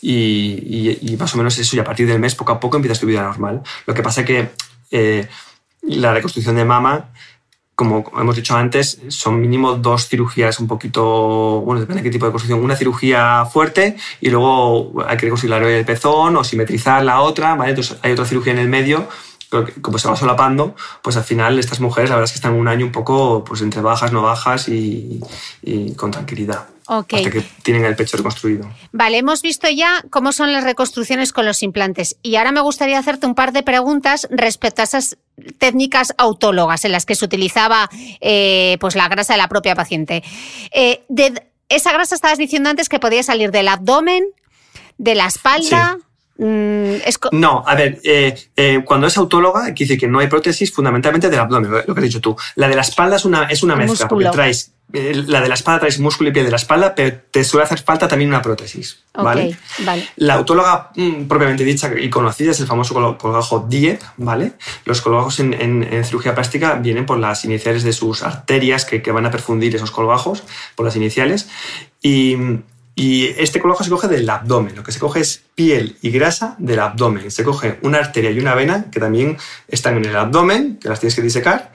Speaker 2: Y, y, más o menos eso, y a partir del mes, poco a poco, empiezas tu vida normal. Lo que pasa que eh, la reconstrucción de mama como hemos dicho antes, son mínimo dos cirugías un poquito, bueno, depende de qué tipo de reconstrucción, una cirugía fuerte y luego hay que reconstruir la del pezón o simetrizar la otra, ¿vale? Entonces hay otra cirugía en el medio como se va solapando, pues al final estas mujeres la verdad es que están un año un poco pues entre bajas, no bajas y, con tranquilidad.
Speaker 1: Okay.
Speaker 2: Hasta que tienen el pecho reconstruido.
Speaker 1: Vale, hemos visto ya cómo son las reconstrucciones con los implantes. Y ahora me gustaría hacerte un par de preguntas respecto a esas técnicas autólogas en las que se utilizaba eh, pues la grasa de la propia paciente. Eh, de, esa grasa estabas diciendo antes que podía salir del abdomen, de la espalda.
Speaker 2: Mm, no, a ver, eh, eh, cuando es autóloga, quiere decir que no hay prótesis fundamentalmente del abdomen, lo que has dicho tú. La de la espalda es una, es una mezcla, porque traes, eh, la de la espalda traes músculo y piel de la espalda, pero te suele hacer falta también una prótesis. ¿vale? La autóloga mm, propiamente dicha y conocida es el famoso colgajo DIEP, ¿vale? Los colgajos en, en, cirugía plástica vienen por las iniciales de sus arterias que, que van a perfundir esos colgajos, por las iniciales. Y, y este colgajo se coge del abdomen. Lo que se coge es piel y grasa del abdomen. Se coge una arteria y una vena que también están en el abdomen, que las tienes que disecar.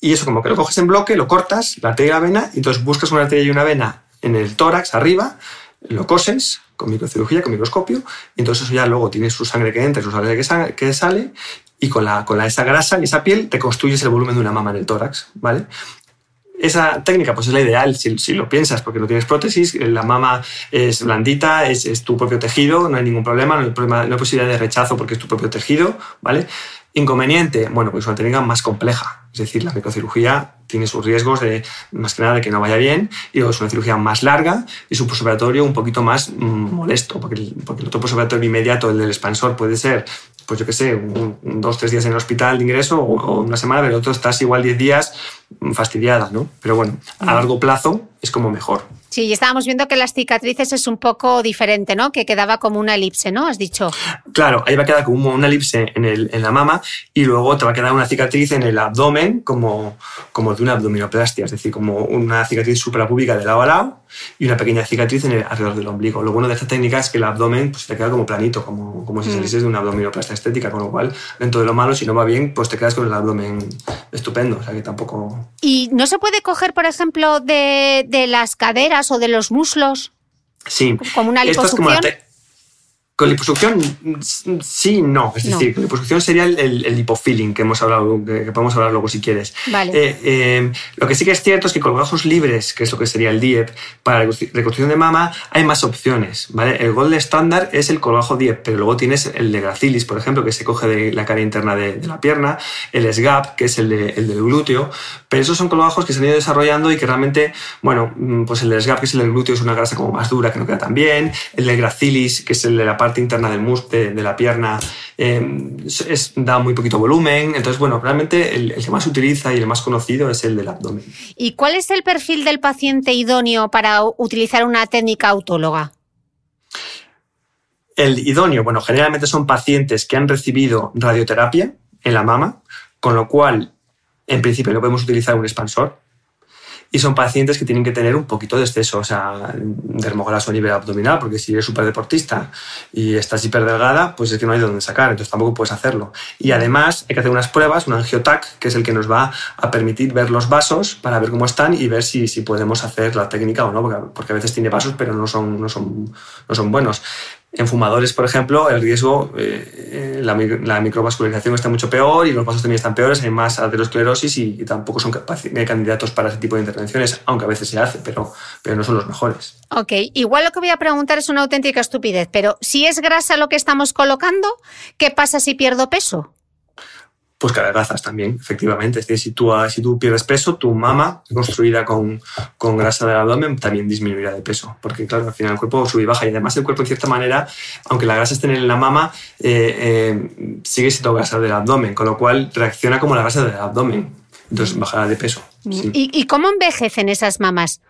Speaker 2: Y eso como que lo coges en bloque, lo cortas, la arteria y la vena, y entonces buscas una arteria y una vena en el tórax arriba, lo coses con microcirugía, con microscopio, y entonces eso ya luego tienes su sangre que entra, su sangre que sale, y con, la, con esa grasa y esa piel te construyes el volumen de una mama en el tórax, ¿vale? Esa técnica pues es la ideal si, lo piensas, porque no tienes prótesis, la mama es blandita, es, tu propio tejido, no hay ningún problema, no hay, problema, no hay posibilidad de rechazo porque es tu propio tejido, ¿vale? Inconveniente, bueno, pues es una técnica más compleja, es decir, la microcirugía tiene sus riesgos de, más que nada, de que no vaya bien, y es una cirugía más larga y su posoperatorio un poquito más mm, molesto, porque el, porque el otro posoperatorio inmediato, el del expansor, puede ser pues yo qué sé, un, dos, tres días en el hospital de ingreso o, una semana, pero el otro estás igual diez días fastidiada, ¿no? Pero bueno, a largo plazo es como mejor.
Speaker 1: Sí, y estábamos viendo que las cicatrices es un poco diferente, ¿no? Que quedaba como una elipse, ¿no? Has dicho.
Speaker 2: Claro, ahí va a quedar como una elipse en, el, en la mama y luego te va a quedar una cicatriz en el abdomen como, como de una abdominoplastia, es decir, como una cicatriz suprapúbica de lado a lado y una pequeña cicatriz en el, alrededor del ombligo. Lo bueno de esta técnica es que el abdomen pues, te queda como planito, como, como si mm. salieses de una abdominoplastia estética, con lo cual, dentro de lo malo, si no va bien, pues te quedas con el abdomen estupendo, o sea que tampoco...
Speaker 1: ¿Y no se puede coger, por ejemplo, de, de las caderas o de los muslos?
Speaker 2: Sí.
Speaker 1: Como una liposucción.
Speaker 2: Con liposucción, sí, no. Es decir, con liposucción sería el, el, lipofilling que hemos hablado, que, podemos hablar luego si quieres.
Speaker 1: Vale.
Speaker 2: Eh, eh, lo que sí que es cierto es que con colgajos libres, que es lo que sería el DIEP, para la reconstrucción de mama hay más opciones. ¿vale? El gold estándar es el colgajo DIEP, pero luego tienes el de gracilis, por ejemplo, que se coge de la cara interna de, la pierna, el SGAP, que es el, el, del glúteo, pero esos son colgajos que se han ido desarrollando y que realmente, bueno, mm, pues el del SGAP, que es el del glúteo, es una grasa como más dura, que no queda tan bien, el de gracilis, que es el de la parte interna del muscle, de, la pierna, eh, es, da muy poquito volumen. Entonces, bueno, realmente el, que más se utiliza y el más conocido es el del abdomen.
Speaker 1: ¿Y cuál es el perfil del paciente idóneo para utilizar una técnica autóloga?
Speaker 2: El idóneo, bueno, generalmente son pacientes que han recibido radioterapia en la mama, con lo cual, en principio, no podemos utilizar un expansor y son pacientes que tienen que tener un poquito de exceso, o sea, dermograso a nivel abdominal, porque si eres súper deportista y estás hiper delgada, pues es que no hay de dónde sacar, entonces tampoco puedes hacerlo. Y además hay que hacer unas pruebas, un angiotac, que es el que nos va a permitir ver los vasos para ver cómo están y ver si, si podemos hacer la técnica o no, porque, porque a veces tiene vasos pero no son, no son, no son buenos. En fumadores, por ejemplo, el riesgo, eh, la, la, microvascularización está mucho peor y los vasos también están peores, hay más aterosclerosis y, y tampoco son candidatos para ese tipo de intervenciones, aunque a veces se hace, pero, pero no son los mejores.
Speaker 1: Ok, igual lo que voy a preguntar es una auténtica estupidez, pero si es grasa lo que estamos colocando, ¿qué pasa si pierdo peso?
Speaker 2: Pues cargazas también, efectivamente. Es decir, si tú, si tú pierdes peso, tu mama, construida con, con, grasa del abdomen, también disminuirá de peso. Porque, claro, al final el cuerpo sube y baja. Y además, el cuerpo, en cierta manera, aunque la grasa esté en la mama, eh, eh, sigue siendo grasa del abdomen, con lo cual reacciona como la grasa del abdomen. Entonces, bajará de peso.
Speaker 1: ¿Y, cómo envejecen esas mamas?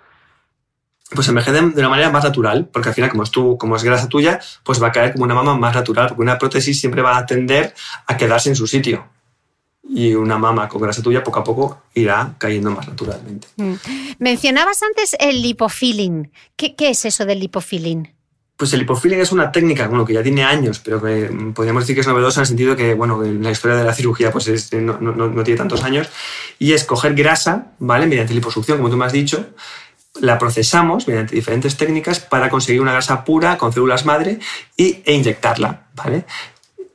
Speaker 2: pues envejecen de una manera más natural, porque al final, como es, tú, como es grasa tuya, pues va a caer como una mama más natural, porque una prótesis siempre va a tender a quedarse en su sitio y una mama con grasa tuya poco a poco irá cayendo más naturalmente. Mm.
Speaker 1: Mencionabas antes el lipofilling. ¿Qué, es eso del lipofilling?
Speaker 2: Pues el lipofilling es una técnica bueno, que ya tiene años, pero que mm, podríamos decir que es novedosa en el sentido que bueno, en la historia de la cirugía pues no, no, no, tiene tantos años, y es coger grasa ¿vale? mediante liposucción, como tú me has dicho, la procesamos mediante diferentes técnicas para conseguir una grasa pura con células madre y, e inyectarla. ¿vale?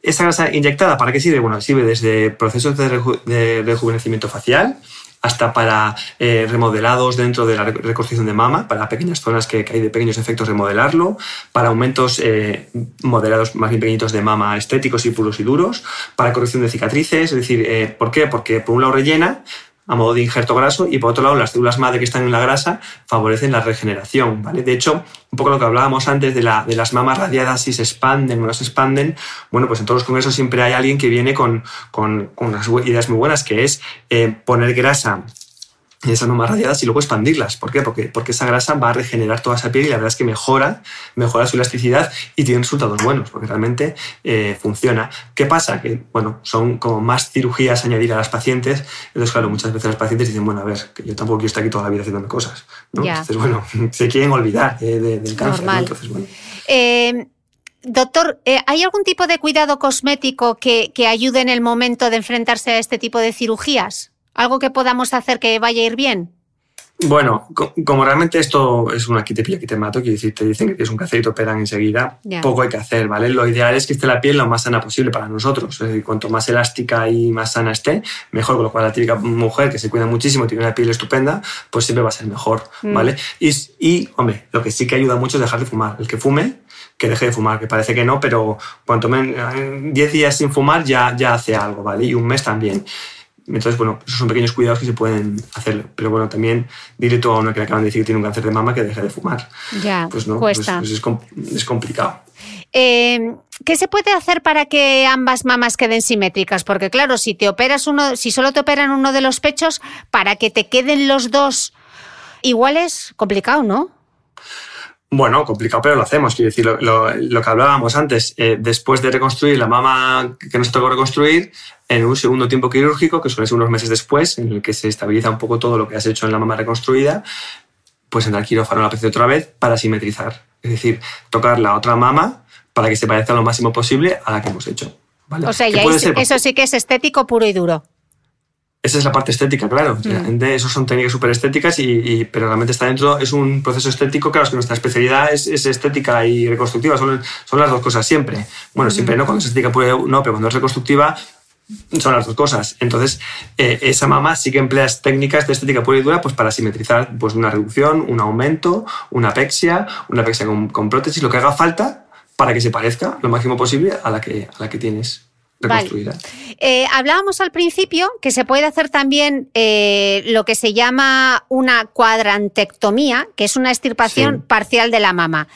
Speaker 2: Esa grasa inyectada, ¿para qué sirve? Bueno, sirve desde procesos de, de rejuvenecimiento facial, hasta para eh, remodelados dentro de la reconstrucción de mama, para pequeñas zonas que, hay de pequeños efectos de modelarlo, para aumentos eh, moderados más bien pequeñitos de mama estéticos y puros y duros, para corrección de cicatrices, es decir, eh, ¿por qué? Porque por un lado rellena, a modo de injerto graso y por otro lado las células madre que están en la grasa favorecen la regeneración. ¿vale? De hecho, un poco lo que hablábamos antes de, la, de las mamas radiadas, si se expanden o no se expanden, bueno, pues en todos los congresos siempre hay alguien que viene con, con, unas ideas muy buenas, que es eh, poner grasa esas mamas radiadas y luego expandirlas. ¿Por qué? Porque, porque esa grasa va a regenerar toda esa piel y la verdad es que mejora, mejora su elasticidad y tiene resultados buenos, porque realmente eh, funciona. ¿Qué pasa? Que, bueno, son como más cirugías añadir a las pacientes. Entonces, claro, muchas veces las pacientes dicen, bueno, a ver, que yo tampoco quiero estar aquí toda la vida haciéndome cosas. Entonces, bueno, se quieren olvidar eh, del cáncer. Entonces, bueno.
Speaker 1: Eh, doctor, ¿hay algún tipo de cuidado cosmético que, que ayude en el momento de enfrentarse a este tipo de cirugías? ¿Algo que podamos hacer que vaya a ir bien?
Speaker 2: Bueno, como realmente esto es una quite pilla, te mato, que te dicen que tienes un cáncer y te operan enseguida, poco hay que hacer, ¿vale? Lo ideal es que esté la piel lo más sana posible para nosotros. Es decir, cuanto más elástica y más sana esté, mejor. Con lo cual, la típica mujer que se cuida muchísimo, tiene una piel estupenda, pues siempre va a ser mejor, mm. ¿vale? Y, y, hombre, lo que sí que ayuda mucho es dejar de fumar. El que fume, que deje de fumar, que parece que no, pero cuanto menos 10 días sin fumar ya, ya hace algo, ¿vale? Y un mes también. Entonces, bueno, esos son pequeños cuidados que se pueden hacer. Pero bueno, también dile tú a una que le acaban de decir que tiene un cáncer de mama que deje de fumar.
Speaker 1: Ya, pues no, pues, cuesta.
Speaker 2: Pues es, complicado.
Speaker 1: Eh, ¿Qué se puede hacer para que ambas mamas queden simétricas? Porque claro, si te operas uno, si solo te operan uno de los pechos, para que te queden los dos iguales, complicado, ¿no?
Speaker 2: Bueno, complicado, pero lo hacemos. Quiero decir, lo, que hablábamos antes, eh, después de reconstruir la mama que nos tocó reconstruir, en un segundo tiempo quirúrgico, que suele ser unos meses después, en el que se estabiliza un poco todo lo que has hecho en la mama reconstruida, pues entrar al quirófano la otra vez para simetrizar. Es decir, tocar la otra mama para que se parezca lo máximo posible a la que hemos hecho.
Speaker 1: O sea, eso sí que es estético puro y duro.
Speaker 2: Esa es la parte estética, claro. Mm. Eso son técnicas súper estéticas, y, pero realmente está dentro, es un proceso estético. Claro, es que nuestra especialidad es, estética y reconstructiva, son, son, las dos cosas siempre. Bueno, siempre no, cuando es estética pura, no, pero cuando es reconstructiva son las dos cosas. Entonces, eh, esa mama sí que emplea técnicas de estética pura y dura pues, para simetrizar pues, una reducción, un aumento, una apexia, una apexia con, con prótesis, lo que haga falta para que se parezca lo máximo posible a la que, a la que tienes.
Speaker 1: Eh, hablábamos al principio que se puede hacer también eh, lo que se llama una cuadrantectomía, que es una extirpación parcial de la mama.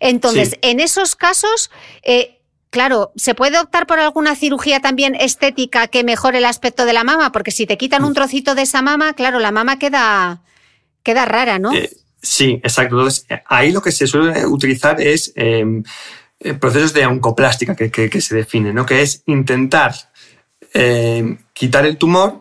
Speaker 1: Entonces, en esos casos, eh, claro, ¿se puede optar por alguna cirugía también estética que mejore el aspecto de la mama? Porque si te quitan un trocito de esa mama, claro, la mama queda, queda rara, ¿no?
Speaker 2: sí, exacto. Entonces, ahí lo que se suele utilizar es em, eh, procesos de oncoplástica que, que, se define, ¿no? que es intentar eh, quitar el tumor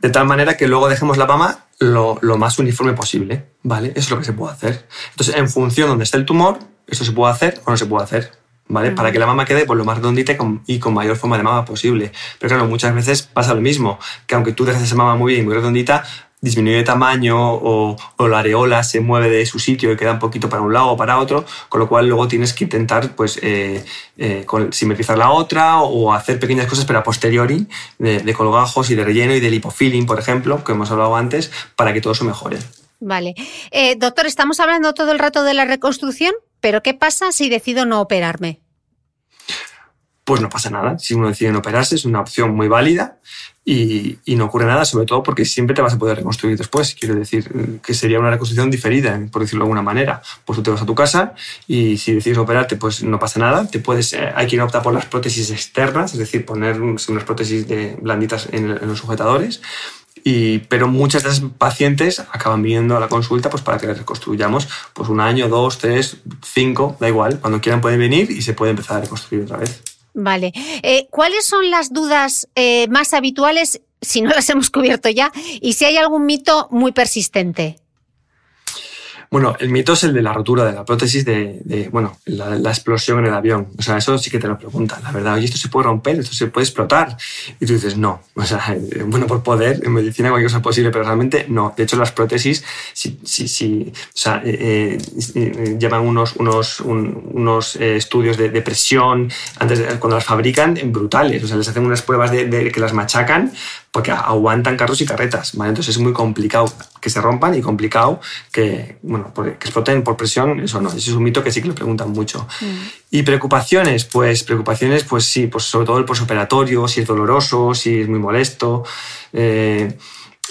Speaker 2: de tal manera que luego dejemos la mama lo, lo, más uniforme posible. ¿vale? Eso es lo que se puede hacer. Entonces, en función de donde está el tumor, esto se puede hacer o no se puede hacer. ¿Vale? Para que la mama quede pues, lo más redondita y con, y con, mayor forma de mama posible. Pero claro, muchas veces pasa lo mismo, que aunque tú dejes esa mama muy bien y muy redondita, disminuye de tamaño o, la areola se mueve de su sitio y queda un poquito para un lado o para otro, con lo cual luego tienes que intentar pues, eh, eh, simetrizar la otra o hacer pequeñas cosas, pero a posteriori, de, colgajos y de relleno y de lipofilling, por ejemplo, que hemos hablado antes, para que todo eso mejore.
Speaker 1: Vale. Eh, doctor, estamos hablando todo el rato de la reconstrucción, pero ¿qué pasa si decido no operarme?
Speaker 2: Pues no pasa nada. Si uno decide no operarse, es una opción muy válida y, no ocurre nada, sobre todo porque siempre te vas a poder reconstruir después. Quiero decir que sería una reconstrucción diferida, por decirlo de alguna manera. Pues tú te vas a tu casa y si decides operarte, pues no pasa nada. Te puedes, eh, hay quien opta por las prótesis externas, es decir, poner unas prótesis de blanditas en, los sujetadores. Y, pero muchas de esas pacientes acaban viniendo a la consulta pues, para que les reconstruyamos pues, un año, dos, tres, cinco, da igual. Cuando quieran pueden venir y se puede empezar a reconstruir otra vez.
Speaker 1: Vale. Eh, ¿Cuáles son las dudas eh, más habituales, si no las hemos cubierto ya, y si hay algún mito muy persistente?
Speaker 2: Bueno, el mito es el de la rotura de la prótesis de, bueno, la, explosión en el avión. O sea, eso sí que te lo preguntan, la verdad. Oye, esto se puede romper, esto se puede explotar. Y tú dices, no. O sea, bueno, por poder, en medicina cualquier cosa posible, pero realmente no. De hecho, las prótesis, sí, sí, sí, o sea, eh, eh, llevan unos, unos, unos eh, estudios de, presión antes de, cuando las fabrican brutales. O sea, les hacen unas pruebas de, de que las machacan porque aguantan carros y carretas, ¿vale? Entonces es muy complicado que se rompan y complicado que, bueno, que exploten por presión, eso no, ese es un mito que sí que lo preguntan mucho. Mm. Y preocupaciones, pues preocupaciones, pues sí, pues sobre todo el posoperatorio, si es doloroso, si es muy molesto. Eh,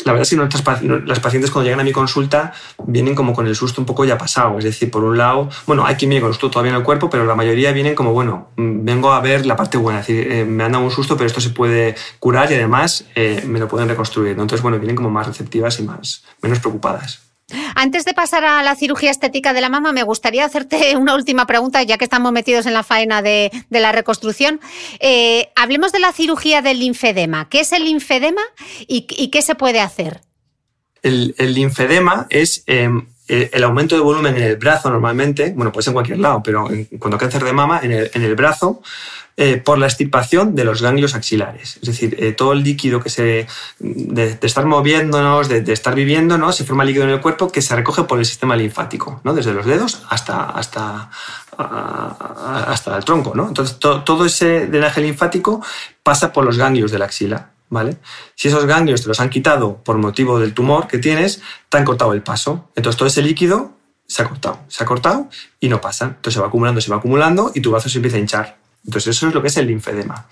Speaker 2: la verdad es que nuestras, las pacientes cuando llegan a mi consulta vienen como con el susto un poco ya pasado. Es decir, por un lado, bueno, hay quien viene con el susto todavía en el cuerpo, pero la mayoría vienen como, bueno, mm, vengo a ver la parte buena. Es decir, eh, me han dado un susto, pero esto se puede curar y además eh, me lo pueden reconstruir. Entonces, bueno, vienen como más receptivas y más, menos preocupadas.
Speaker 1: Antes de pasar a la cirugía estética de la mama, me gustaría hacerte una última pregunta, ya que estamos metidos en la faena de, la reconstrucción. Eh, hablemos de la cirugía del linfedema. ¿Qué es el linfedema y, qué se puede hacer?
Speaker 2: El, linfedema es em, el aumento de volumen en el brazo normalmente, bueno, puede ser en cualquier lado, pero cuando cáncer de mama, en el, en el brazo, eh, por la extirpación de los ganglios axilares. Es decir, eh, todo el líquido que se. de, estar moviéndonos, de, estar viviendo, ¿no? se forma líquido en el cuerpo que se recoge por el sistema linfático, ¿no? desde los dedos hasta, hasta, hasta el tronco. ¿no? Entonces, todo ese drenaje linfático pasa por los ganglios de la axila. ¿Vale? Si esos ganglios te los han quitado por motivo del tumor que tienes, te han cortado el paso. Entonces todo ese líquido se ha cortado, se ha cortado y no pasa. Entonces se va acumulando, se va acumulando y tu brazo se empieza a hinchar. Entonces eso es lo que es el linfedema.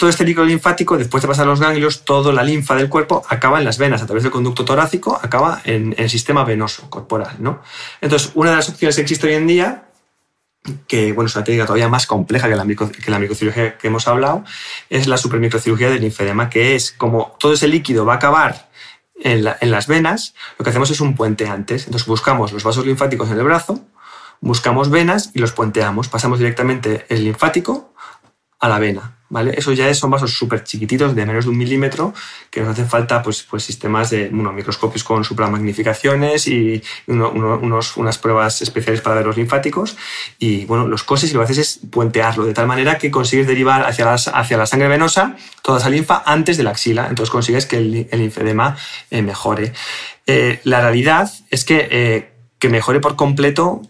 Speaker 2: Todo este líquido linfático, después de pasar los ganglios, toda la linfa del cuerpo acaba en las venas, a través del conducto torácico, acaba en, el sistema venoso corporal. ¿no? Entonces, una de las opciones que existe hoy en día, que bueno, es una técnica todavía más compleja que la, que la microcirugía que hemos hablado, es la supermicrocirugía del linfedema, que es como todo ese líquido va a acabar en, en, las venas, lo que hacemos es un puente antes. Entonces buscamos los vasos linfáticos en el brazo, buscamos venas y los puenteamos. Pasamos directamente el linfático a la vena. Eso ya son vasos súper chiquititos, de menos de un milímetro, que nos hacen falta pues, pues sistemas de microscopios con supramagnificaciones y unos, unas pruebas especiales para ver los linfáticos. Y bueno, los coses y lo que haces es puentearlo, de tal manera que consigues derivar hacia, hacia la sangre venosa toda esa linfa antes de la axila. Entonces consigues que el, el linfedema eh, mejore. Eh, la realidad es que, eh, que mejore por completo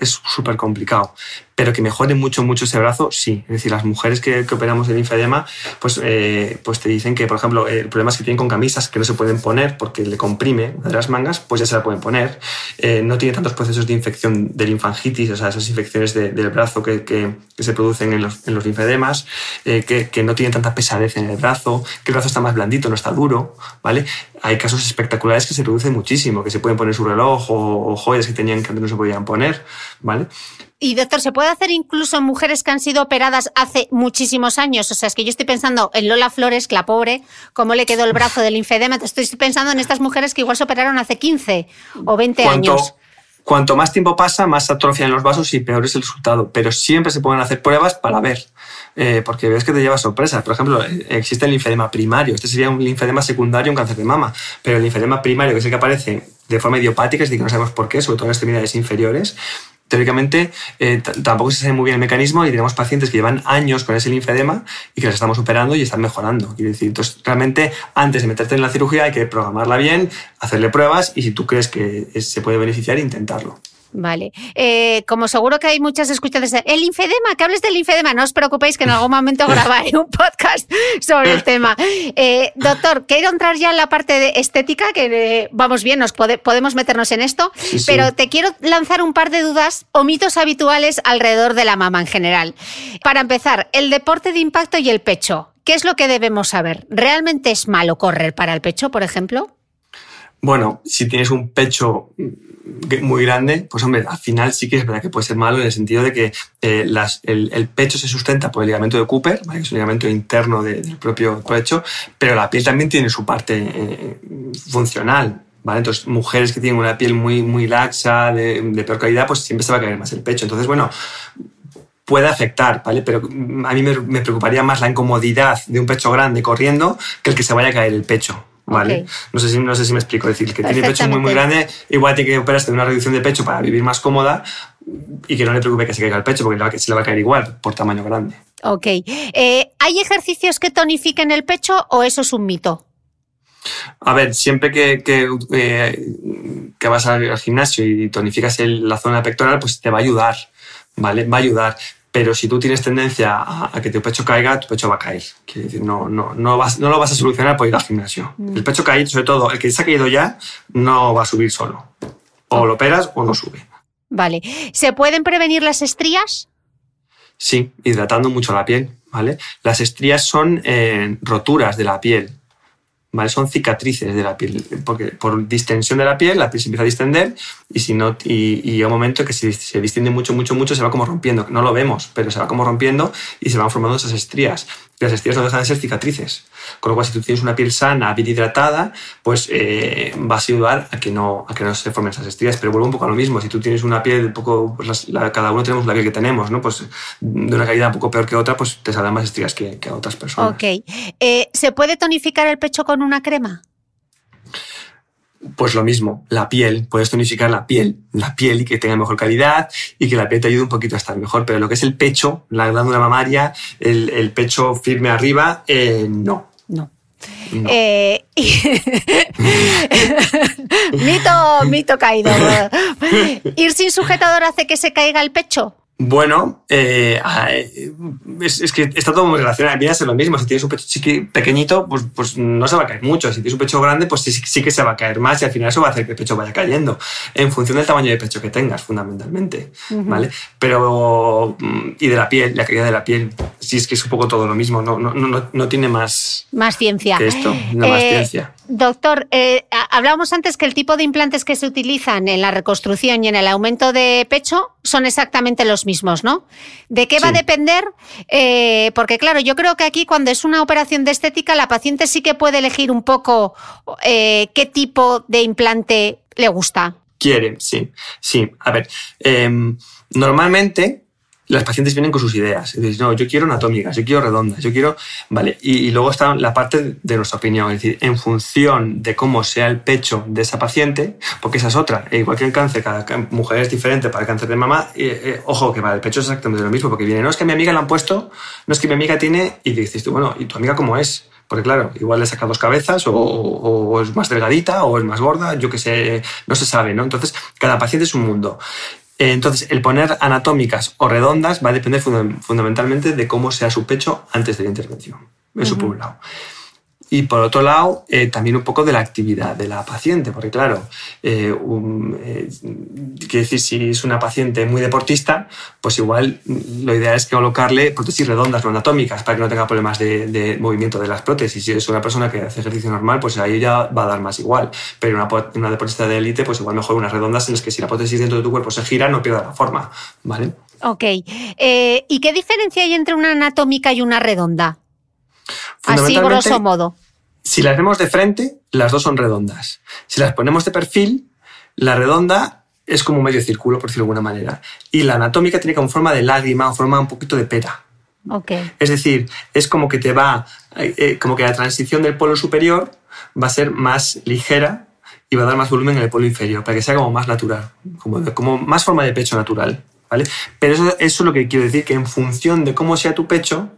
Speaker 2: es súper complicado. Pero que mejore mucho, mucho ese brazo, sí. Es decir, las mujeres que, operamos el linfedema, pues, eh, pues te dicen que, por ejemplo, el problema es que tienen con camisas que no se pueden poner porque le comprime una de las mangas, pues ya se la pueden poner. Eh, no tiene tantos procesos de infección de linfangitis, o sea, esas infecciones del brazo que, que, se producen en los, en los linfedemas, eh, que, que, no tiene tanta pesadez en el brazo, que el brazo está más blandito, no está duro, ¿vale? Hay casos espectaculares que se producen muchísimo, que se pueden poner su reloj o, o joyas que tenían que antes no se podían poner, ¿vale?
Speaker 1: Y doctor, ¿se puede hacer incluso en mujeres que han sido operadas hace muchísimos años? O sea, es que yo estoy pensando en Lola Flores, la pobre, cómo le quedó el brazo del linfedema. Estoy pensando en estas mujeres que igual se operaron hace 15 o 20 años.
Speaker 2: Cuanto más tiempo pasa, más atrofian los vasos y peor es el resultado. Pero siempre se pueden hacer pruebas para ver, eh, porque ves que te lleva sorpresa. Por ejemplo, existe el linfedema primario. Este sería un linfedema secundario, un cáncer de mama. Pero el linfedema primario, que es el que aparece de forma idiopática, es decir, que no sabemos por qué, sobre todo en extremidades inferiores, teóricamente eh, tampoco se sabe muy bien el mecanismo y tenemos pacientes que llevan años con ese linfedema y que los estamos operando y están mejorando. Quiero decir, entonces realmente antes de meterte en la cirugía hay que programarla bien, hacerle pruebas y si tú crees que se puede beneficiar, intentarlo.
Speaker 1: Vale. Eh, como seguro que hay muchas escuchas el linfedema, que hables del linfedema, no os preocupéis que en algún momento grabaré un podcast sobre el tema. Eh, doctor, quiero entrar ya en la parte de estética, que eh, vamos bien, nos podemos meternos en esto, pero te quiero lanzar un par de dudas o mitos habituales alrededor de la mama en general. Para empezar, el deporte de impacto y el pecho. ¿Qué es lo que debemos saber? ¿Realmente es malo correr para el pecho, por ejemplo?
Speaker 2: Bueno, si tienes un pecho muy grande, pues hombre, al final sí que es verdad que puede ser malo en el sentido de que eh, el, pecho se sustenta por el ligamento de Cooper, que es un ligamento interno del propio pecho, pero la piel también tiene su parte eh, funcional. ¿Vale? Entonces, mujeres que tienen una piel muy, muy laxa, de, peor calidad, pues siempre se va a caer más el pecho. Entonces, bueno, puede afectar, ¿vale? Pero a mí me, me preocuparía más la incomodidad de un pecho grande corriendo que el que se vaya a caer el pecho, ¿vale? No, sé si, no sé si me explico. Es decir, que tiene pecho muy, muy grande, igual tiene que operarse de una reducción de pecho para vivir más cómoda y que no le preocupe que se caiga el pecho, porque se le va a caer igual por tamaño grande.
Speaker 1: Ok. Eh, ¿Hay ejercicios que tonifiquen el pecho o eso es un mito?
Speaker 2: A ver, siempre que, que, eh, que vas al, gimnasio y tonificas la zona pectoral, pues te va a ayudar, ¿vale? Va a ayudar. Pero si tú tienes tendencia a, que tu pecho caiga, tu pecho va a caer. Quiere decir, no, no, no, vas, no lo vas a solucionar por ir al gimnasio. Mm. El pecho caído, sobre todo, el que se ha caído ya, no va a subir solo. O lo operas o no sube.
Speaker 1: Vale. ¿Se pueden prevenir las estrías?
Speaker 2: Sí, hidratando mucho la piel, ¿vale? Las estrías son eh, roturas de la piel, ¿vale? Son cicatrices de la piel, porque por distensión de la piel la piel se empieza a distender y si no y, y un momento que se, se distiende mucho, mucho, mucho se va como rompiendo, no lo vemos, pero se va como rompiendo y se van formando esas estrías las estrías no dejan de ser cicatrices. Con lo cual, si tú tienes una piel sana, bien hidratada, pues eh, vas a ayudar a que, no, a que no se formen esas estrías. Pero vuelvo un poco a lo mismo. Si tú tienes una piel un poco, pues cada uno tenemos la piel que tenemos, ¿no? Pues de una calidad un poco peor que otra, pues te saldrán más estrías que, que a otras personas.
Speaker 1: Ok. Eh, ¿Se puede tonificar el pecho con una crema?
Speaker 2: Pues lo mismo, la piel, puedes tonificar la piel, la piel y que tenga mejor calidad y que la piel te ayude un poquito a estar mejor, pero lo que es el pecho, la glándula mamaria, el, pecho firme arriba, eh, no.
Speaker 1: No. Eh, mito, mito caído. ¿Ir sin sujetador hace que se caiga el pecho?
Speaker 2: Bueno, eh, es, que está todo muy relacionado. Es lo mismo. Si tienes un pecho chiqui, pequeñito, pues, pues no se va a caer mucho. Si tienes un pecho grande, pues sí, sí, que se va a caer más y al final eso va a hacer que el pecho vaya cayendo. En función del tamaño de pecho que tengas, fundamentalmente. ¿Vale? Pero. Mm, y de la piel, la calidad de la piel. Sí, es que es un poco todo lo mismo. No, no, no, no tiene más.
Speaker 1: Más ciencia.
Speaker 2: Que esto, no más eh, ciencia.
Speaker 1: Doctor, eh, hablábamos antes que el tipo de implantes que se utilizan en la reconstrucción y en el aumento de pecho son exactamente los mismos, ¿no? ¿De qué va a depender? Eh, porque claro, yo creo que aquí cuando es una operación de estética, la paciente sí que puede elegir un poco eh, qué tipo de implante le gusta.
Speaker 2: Quiere, sí, sí. A ver, em, normalmente las pacientes vienen con sus ideas. Y dicen, no, yo quiero anatómicas, yo quiero redondas, yo quiero... Vale, y, luego está la parte de nuestra opinión, es decir, en función de cómo sea el pecho de esa paciente, porque esa es otra, e igual que el cáncer, cada mujer es diferente para el cáncer de mama, eh, ojo, que para el pecho es exactamente lo mismo, porque viene, no es que mi amiga la han puesto, no es que mi amiga tiene, y dices tú, bueno, ¿y tu amiga cómo es? Porque claro, igual le saca dos cabezas o, o, es más delgadita o es más gorda, yo que sé, no se sabe, ¿no? Entonces, cada paciente es un mundo. Eh, entonces, el poner anatómicas o redondas va a depender fundamentalmente de cómo sea su pecho antes de la intervención. Eso por un lado. Y por otro lado, eh, también un poco de la actividad de la paciente, porque claro, eh, eh decir, si es una paciente muy deportista, pues igual lo ideal es colocarle prótesis redondas, no anatómicas, para que no tenga problemas de, movimiento de las prótesis. Si es una persona que hace ejercicio normal, pues ahí ya va a dar más igual. Pero una, una deportista de élite, pues igual mejor unas redondas en las que si la prótesis dentro de tu cuerpo se gira, no pierda la forma, ¿vale?
Speaker 1: Ok. ¿Y qué diferencia hay entre una anatómica y una redonda? Así, grosso modo.
Speaker 2: Si las vemos de frente, las dos son redondas. Si las ponemos de perfil, la redonda es como medio círculo, por decirlo de alguna manera. Y la anatómica tiene como forma de lágrima o forma un poquito de pera.
Speaker 1: Okay.
Speaker 2: Es decir, es como que te va, eh, eh, como que la transición del polo superior va a ser más ligera y va a dar más volumen en el polo inferior, para que sea como más natural, como, como más forma de pecho natural. ¿vale? Pero eso, eso es lo que quiero decir, que en función de cómo sea tu pecho,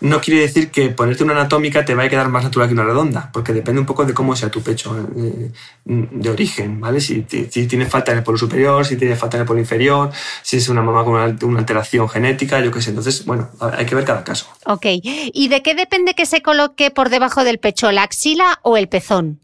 Speaker 2: no quiere decir que ponerte una anatómica te va a quedar más natural que una redonda, porque depende un poco de cómo sea tu pecho eh, de origen, ¿vale? Si, si tiene falta en el polo superior, si tiene falta en el polo inferior, si es una mamá con una, alteración genética, yo qué sé. Entonces, bueno, hay que ver cada caso.
Speaker 1: Ok. ¿Y de qué depende que se coloque por debajo del pecho, la axila o el pezón?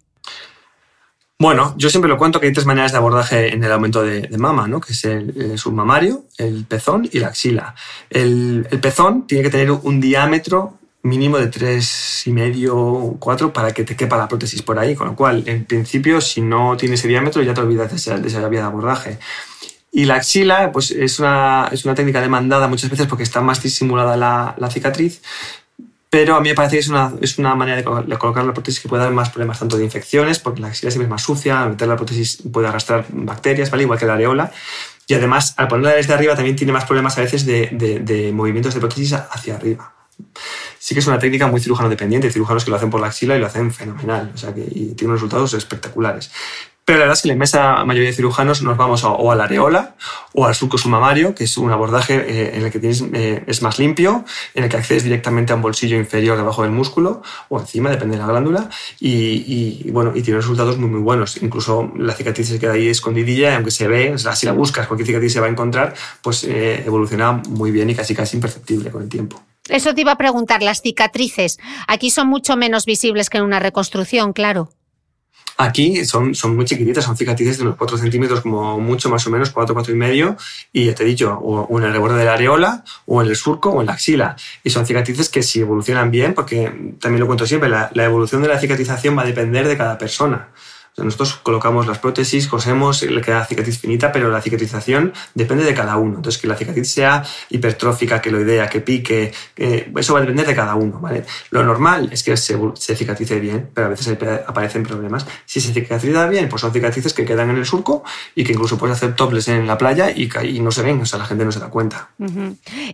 Speaker 2: Bueno, yo siempre lo cuento que hay tres maneras de abordaje en el aumento de, mama, ¿no? que es el, submamario, el pezón y la axila. El, pezón tiene que tener un diámetro mínimo de tres y medio, cuatro para que te quepa la prótesis por ahí, con lo cual, en principio, si no tiene ese diámetro, ya te olvidas de esa, de esa vía de abordaje. Y la axila, pues es una, es una técnica demandada muchas veces porque está más disimulada la, la cicatriz, pero a mí me parece que es una, es una manera de colocar la prótesis que puede dar más problemas tanto de infecciones, porque la axila siempre es más sucia, al meter la prótesis puede arrastrar bacterias, ¿vale? igual que la areola. Y además, al ponerla desde arriba también tiene más problemas a veces de, de, movimientos de prótesis hacia arriba. Sí que es una técnica muy cirujano dependiente, cirujanos que lo hacen por la axila y lo hacen fenomenal, o sea que y tiene unos resultados espectaculares. Pero la verdad es que la inmensa mayoría de cirujanos nos vamos o a la areola o al surco submamario, que es un abordaje eh, en el que tienes, eh, es más limpio, en el que accedes directamente a un bolsillo inferior debajo del músculo o encima, depende de la glándula, y, bueno, y tiene resultados muy, muy buenos. Incluso la cicatriz se queda ahí escondidilla, aunque se ve, si la buscas, cualquier cicatriz se va a encontrar, pues eh, evoluciona muy bien y casi casi imperceptible con el tiempo.
Speaker 1: Eso te iba a preguntar, las cicatrices. Aquí son mucho menos visibles que en una reconstrucción, claro.
Speaker 2: Aquí son, son muy chiquititas, son cicatrices de unos 4 centímetros como mucho, más o menos, 4, 4 y medio, y ya te he dicho, o, en el borde de la areola, o en el surco, o en la axila. Y son cicatrices que si evolucionan bien, porque también lo cuento siempre, la evolución de la cicatrización va a depender de cada persona nosotros colocamos las prótesis, cosemos, le queda cicatriz finita, pero la cicatrización depende de cada uno. Entonces, que la cicatriz sea hipertrófica, que lo idea, que pique, eso va a depender de cada uno. ¿vale? Lo normal es que se, cicatrice bien, pero a veces aparecen problemas. Si se cicatriza bien, pues son cicatrices que quedan en el surco y que incluso puedes hacer toples en la playa y, no se ven, o sea, la gente no se da cuenta.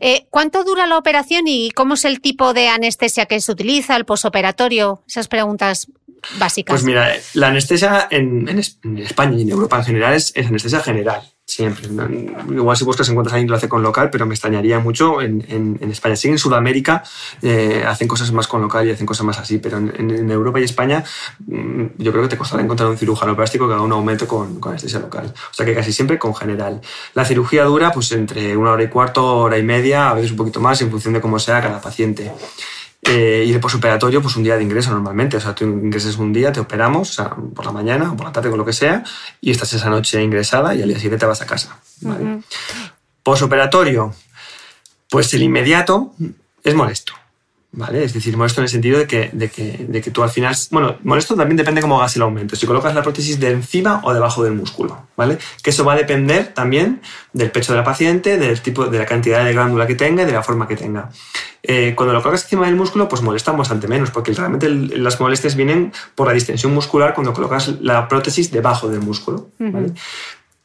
Speaker 1: Eh, ¿Cuánto dura la operación y cómo es el tipo de anestesia que se utiliza, el posoperatorio? Esas preguntas básicas.
Speaker 2: Pues mira, la anestesia en, España y en Europa en general es, anestesia general, siempre. Igual si buscas encuentras alguien que lo hace con local, pero me extrañaría mucho en, España. Sí, en Sudamérica eh, hacen cosas más con local y hacen cosas más así, pero en, Europa y España mm, yo creo que te costará encontrar un cirujano plástico que haga un aumento con, con, anestesia local. O sea que casi siempre con general. La cirugía dura pues entre una hora y cuarto, hora y media, a veces un poquito más en función de cómo sea cada paciente. Eh, y el posoperatorio, pues un día de ingreso normalmente. O sea, tú ingreses un día, te operamos, o sea, por la mañana o por la tarde, con lo que sea, y estás esa noche ingresada y al día siguiente te vas a casa. Posoperatorio, pues el inmediato es molesto. ¿Vale? Es decir, molesto en el sentido de que, de, que, de que tú al final... Bueno, molesto también depende cómo hagas el aumento. Si colocas la prótesis de encima o debajo del músculo, ¿vale? Que eso va a depender también del pecho de la paciente, del tipo, de la cantidad de glándula que tenga y de la forma que tenga. Eh, cuando lo colocas encima del músculo, pues molesta bastante menos, porque realmente las molestias vienen por la distensión muscular cuando colocas la prótesis debajo del músculo, ¿vale?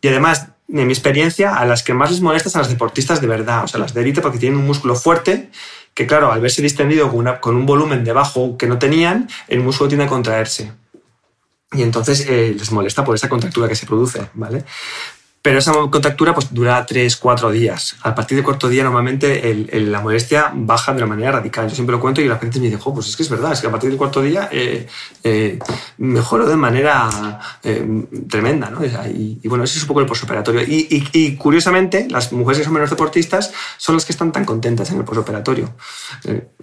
Speaker 2: Y además, en mi experiencia, a las que más les molestas a las deportistas de verdad, o sea, las de élite porque tienen un músculo fuerte que claro, al verse distendido con, con un volumen debajo que no tenían, el músculo tiende a contraerse. Y entonces eh, les molesta por esa contractura que se produce, ¿vale? Pero esa contractura pues, dura 3, 4 días. A partir de cuarto día normalmente la molestia baja de una manera radical. Yo siempre lo cuento y la gente me dice, pues es que es verdad, es que a partir del cuarto día eh, eh, mejoró de manera eh, tremenda. ¿no? Y, bueno, ese es un poco el posoperatorio. Y, y, curiosamente, las mujeres que son menos deportistas son las que están tan contentas en el posoperatorio.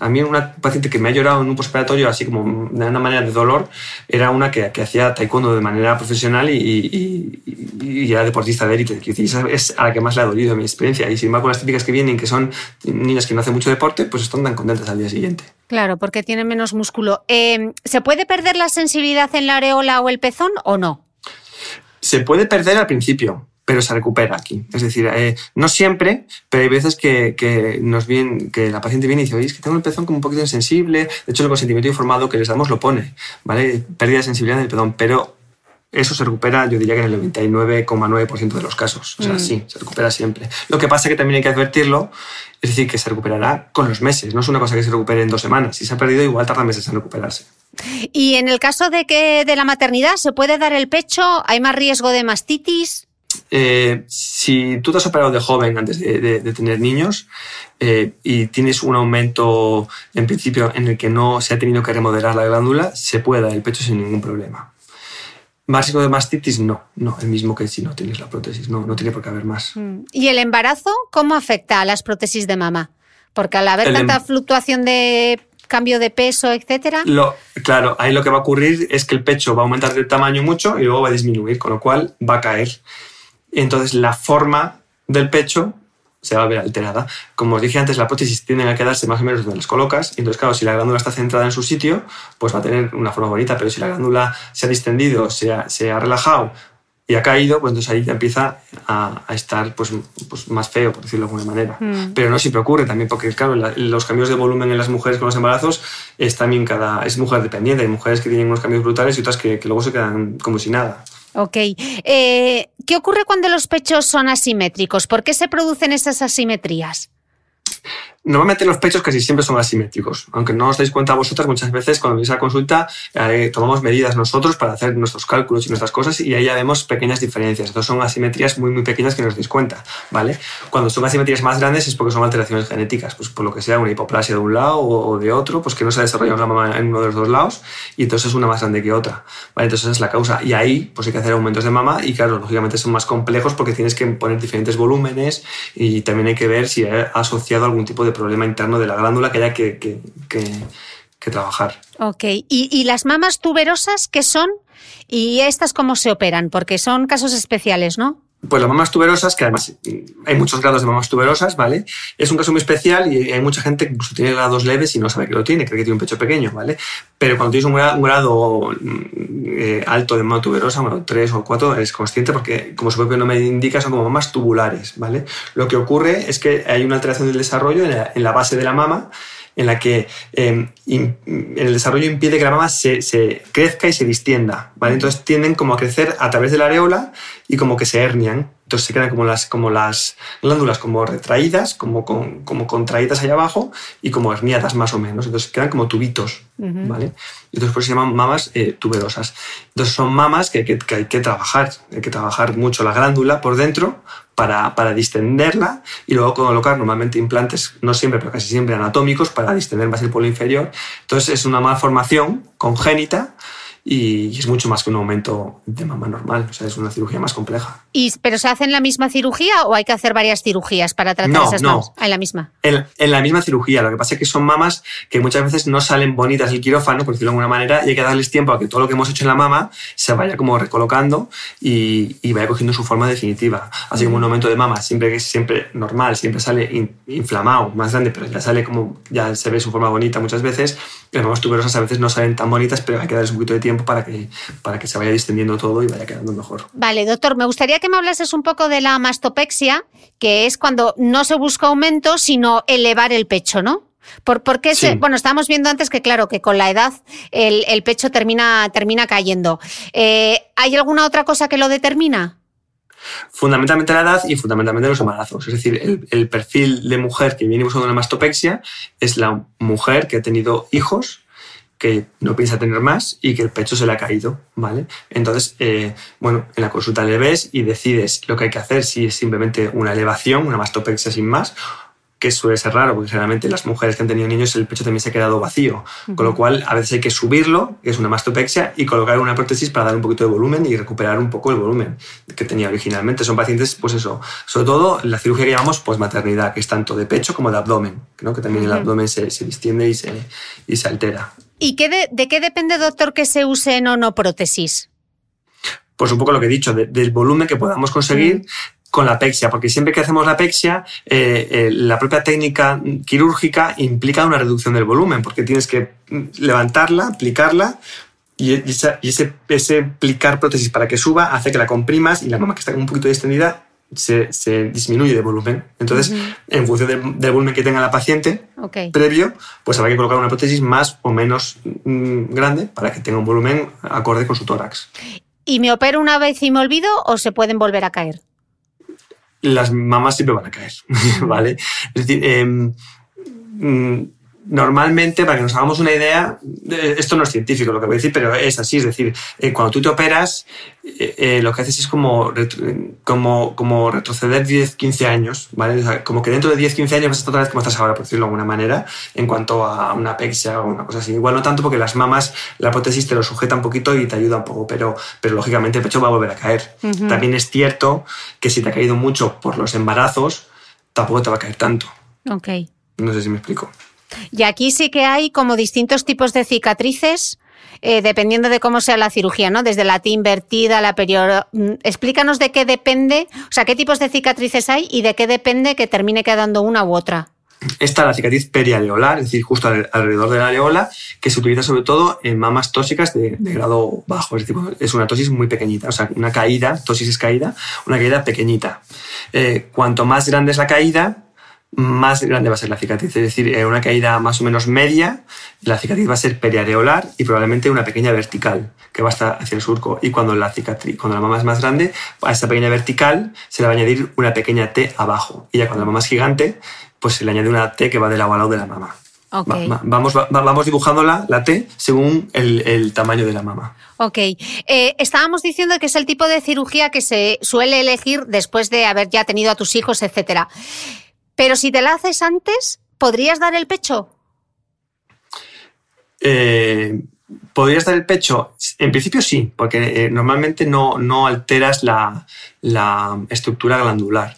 Speaker 2: a mí una paciente que me ha llorado en un posoperatorio así como de una manera de dolor era una que, que hacía taekwondo de manera profesional y, y era deportista Es a la que más le ha dolido mi experiencia. Y sin embargo, las típicas que vienen, que son niñas que no hacen mucho deporte, pues están tan contentas al día siguiente.
Speaker 1: Claro, porque tienen menos músculo. Eh, ¿Se puede perder la sensibilidad en la areola o el pezón o no?
Speaker 2: Se puede perder al principio, pero se recupera aquí. Es decir, eh, no siempre, pero hay veces que, nos viene, que la paciente viene y dice, oye, es que tengo el pezón como un poquito insensible. De hecho, el consentimiento informado que les damos lo pone, ¿vale? Pérdida de sensibilidad del pezón, pero eso se recupera, yo diría que en el 99,9% de los casos. O sea, mm. sí, se recupera siempre. Lo que pasa es que también hay que advertirlo, es decir, que se recuperará con los meses. No es una cosa que se recupere en dos semanas. Si se ha perdido, igual tarda meses en recuperarse.
Speaker 1: Y en el caso de que de la maternidad, ¿se puede dar el pecho? ¿Hay más riesgo de mastitis?
Speaker 2: Eh, si tú te has operado de joven antes de, tener niños eh, y tienes un aumento en principio en el que no se ha tenido que remodelar la glándula, se puede dar el pecho sin ningún problema. Más de mastitis, no, no, el mismo que si no tienes la prótesis, no, no tiene por qué haber más. Mm.
Speaker 1: ¿Y el embarazo cómo afecta a las prótesis de mama? Porque al haber tanta em- fluctuación de cambio de peso, etcétera.
Speaker 2: Lo, claro, ahí lo que va a ocurrir es que el pecho va a aumentar de tamaño mucho y luego va a disminuir, con lo cual va a caer. Entonces la forma del pecho se va a ver alterada. Como os dije antes, la prótesis tiende a quedarse más o menos donde las colocas. Entonces, claro, si la glándula está centrada en su sitio, pues va a tener una forma bonita. Pero si la glándula se ha distendido, se ha, se ha relajado y ha caído, pues entonces ahí ya empieza a, estar pues, pues, más feo, por decirlo de alguna manera. Mm. Pero no siempre ocurre también, porque claro, los cambios de volumen en las mujeres con los embarazos es también cada... es mujer dependiente. Hay mujeres que tienen unos cambios brutales y otras que, que luego se quedan como si nada.
Speaker 1: Ok. Eh, ¿Qué ocurre cuando los pechos son asimétricos? ¿Por qué se producen esas asimetrías?
Speaker 2: Normalmente los pechos casi siempre son asimétricos, aunque no os dais cuenta vosotras muchas veces cuando venís a consulta eh, tomamos medidas nosotros para hacer nuestros cálculos y nuestras cosas y ahí ya vemos pequeñas diferencias. Entonces son asimetrías muy muy pequeñas que no os dais cuenta, ¿vale? Cuando son asimetrías más grandes es porque son alteraciones genéticas, pues por lo que sea una hipoplasia de un lado o de otro, pues que no se ha desarrollado la en uno de los dos lados y entonces es una más grande que otra, ¿vale? Entonces esa es la causa y ahí pues hay que hacer aumentos de mama y claro, lógicamente son más complejos porque tienes que poner diferentes volúmenes y también hay que ver si ha asociado algún tipo de problema interno de la glándula que haya que, que, trabajar.
Speaker 1: Ok, ¿Y, ¿Y, las mamas tuberosas qué son? ¿Y estas cómo se operan? Porque son casos especiales, ¿no?
Speaker 2: Pues las mamas tuberosas, que además hay muchos grados de mamas tuberosas, ¿vale? Es un caso muy especial y hay mucha gente que tiene grados leves y no sabe que lo tiene, cree que tiene un pecho pequeño, ¿vale? Pero cuando tienes un grado, eh, alto de mama tuberosa, bueno, 3 o 4, eres consciente porque, como su propio nombre indica, son como mamas tubulares, ¿vale? Lo que ocurre es que hay una alteración del desarrollo en la base de la mama en la que em, el desarrollo impide que la mama se, crezca y se distienda, ¿vale? Entonces tienden como a crecer a través de la areola y como que se hernian. Entonces se quedan como las, como las glándulas como retraídas, como, como contraídas ahí abajo y como herniadas más o menos. Entonces quedan como tubitos, ¿vale? Entonces por eso se llaman mamas eh, tuberosas. Entonces son mamas que, que, hay que trabajar, hay que trabajar mucho la glándula por dentro para, para, distenderla y luego colocar normalmente implantes, no siempre, pero casi siempre anatómicos para distender más el polo inferior. Entonces es una malformación congénita y es mucho más que un aumento de mama normal, o sea, es una cirugía más compleja.
Speaker 1: ¿Y, ¿Pero se hace en la misma cirugía o hay que hacer varias cirugías para tratar esas mamas? No, en la misma.
Speaker 2: En, en, la misma cirugía, lo que pasa es que son mamas que muchas veces no salen bonitas del quirófano, por decirlo de alguna manera, y hay que darles tiempo a que todo lo que hemos hecho en la mama se vaya como recolocando y, y vaya cogiendo su forma definitiva. Así como un aumento de mama, siempre que es siempre normal, siempre sale inflamado, más grande, pero ya sale como, ya se ve su forma bonita muchas veces, las mamas tuberosas a veces no salen tan bonitas, pero hay que darles un poquito de tiempo para que, para que se vaya distendiendo todo y vaya quedando mejor.
Speaker 1: Vale, doctor, me gustaría que me hablases un poco de la mastopexia, que es cuando no se busca aumento, sino elevar el pecho, ¿no? ¿Por, qué bueno, estábamos viendo antes que, claro, que con la edad el, pecho termina, termina cayendo. Eh, ¿Hay alguna otra cosa que lo determina?
Speaker 2: Fundamentalmente la edad y fundamentalmente los embarazos. Es decir, el, el perfil de mujer que viene usando una mastopexia es la mujer que ha tenido hijos que no piensa tener más y que el pecho se le ha caído, ¿vale? Entonces, eh, bueno, en la consulta le ves y decides lo que hay que hacer, si es simplemente una elevación, una mastopexia sin más, que suele ser raro, porque generalmente las mujeres que han tenido niños el pecho también se ha quedado vacío, con lo cual a veces hay que subirlo, que es una mastopexia, y colocar una prótesis para dar un poquito de volumen y recuperar un poco el volumen que tenía originalmente. Son pacientes, pues eso, sobre todo la cirugía que llamamos pues maternidad, que es tanto de pecho como de abdomen, ¿no? que también el abdomen se, se distiende y se, y se altera.
Speaker 1: ¿Y qué de, qué depende, doctor, que se usen o no prótesis?
Speaker 2: Pues un poco lo que he dicho, del volumen que podamos conseguir mm. con la pexia, porque siempre que hacemos la pexia, eh, eh, la propia técnica quirúrgica implica una reducción del volumen, porque tienes que levantarla, aplicarla, y, ese, ese, aplicar prótesis para que suba hace que la comprimas y la mama que está un poquito distendida se, disminuye de volumen. Entonces, en función del, volumen que tenga la paciente previo, pues habrá que colocar una prótesis más o menos mm, grande para que tenga un volumen acorde con su tórax.
Speaker 1: ¿Y me opero una vez y me olvido o se pueden volver a caer?
Speaker 2: Las mamás siempre van a caer, ¿vale? Es decir, em, mm, normalmente, para que nos hagamos una idea, esto no es científico lo que voy a decir, pero es así, es decir, eh, cuando tú te operas, eh, eh, lo que haces es como, como, como retroceder 10, 15 años, ¿vale? como que dentro de 10, 15 años vas a estar otra vez como estás ahora, por decirlo de alguna manera, en cuanto a una pexia o una cosa así. Igual no tanto porque las mamas, la prótesis te lo sujeta un poquito y te ayuda un poco, pero, pero lógicamente el pecho va a volver a caer. También es cierto que si te ha caído mucho por los embarazos, tampoco te va a caer tanto.
Speaker 1: Ok.
Speaker 2: No sé si me explico.
Speaker 1: Y aquí sí que hay como distintos tipos de cicatrices. Eh, dependiendo de cómo sea la cirugía, ¿no? Desde la T invertida, la periodo. Mm, explícanos de qué depende, o sea, qué tipos de cicatrices hay y de qué depende que termine quedando una u otra.
Speaker 2: Esta la cicatriz periareolar, es decir, justo alrededor de la areola, que se utiliza sobre todo en mamas tóxicas de, grado bajo. Es decir, es una tosis muy pequeñita, o sea, una caída, tosis es caída, una caída pequeñita. Eh, cuanto más grande es la caída, más grande va a ser la cicatriz. Es decir, en una caída más o menos media, la cicatriz va a ser periareolar y probablemente una pequeña vertical que va a estar hacia el surco. Y cuando la cicatriz, cuando la mama es más grande, a esa pequeña vertical se le va a añadir una pequeña T abajo. Y ya cuando la mama es gigante, pues se le añade una T que va del lado al lado de la mama.
Speaker 1: Ok.
Speaker 2: Va- va- vamos, va- vamos dibujándola, la T, según el, el tamaño de la mama.
Speaker 1: Ok. Eh, estábamos diciendo que es el tipo de cirugía que se suele elegir después de haber ya tenido a tus hijos, etcétera. Pero si te la haces antes, ¿podrías dar el pecho?
Speaker 2: Eh, ¿Podrías dar el pecho? En principio sí, porque eh, normalmente no, no alteras la, la estructura glandular.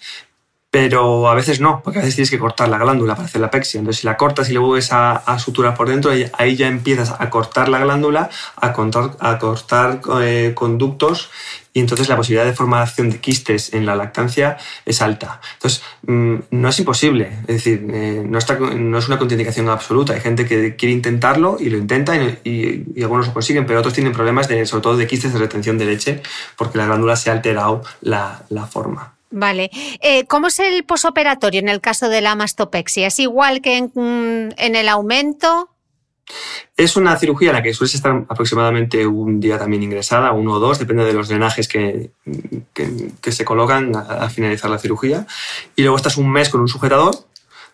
Speaker 2: Pero a veces no, porque a veces tienes que cortar la glándula para hacer la pexia. Entonces, si la cortas y le vuelves a, suturar por dentro, ahí, ya empiezas a cortar la glándula, a cortar, a cortar eh, conductos y entonces la posibilidad de formación de quistes en la lactancia es alta. Entonces, mm, no es imposible, es decir, eh, no, está, no es una contraindicación absoluta. Hay gente que quiere intentarlo y lo intenta y, algunos lo consiguen, pero otros tienen problemas, sobre todo de quistes de retención de leche, porque la glándula se ha alterado la, la forma.
Speaker 1: Vale. Eh, ¿Cómo es el posoperatorio en el caso de la mastopexia? ¿Es igual que en, en el aumento?
Speaker 2: Es una cirugía en la que sueles estar aproximadamente un día también ingresada, uno o dos, depende de los drenajes que, que- que se colocan a- al finalizar la cirugía. Y luego estás un mes con un sujetador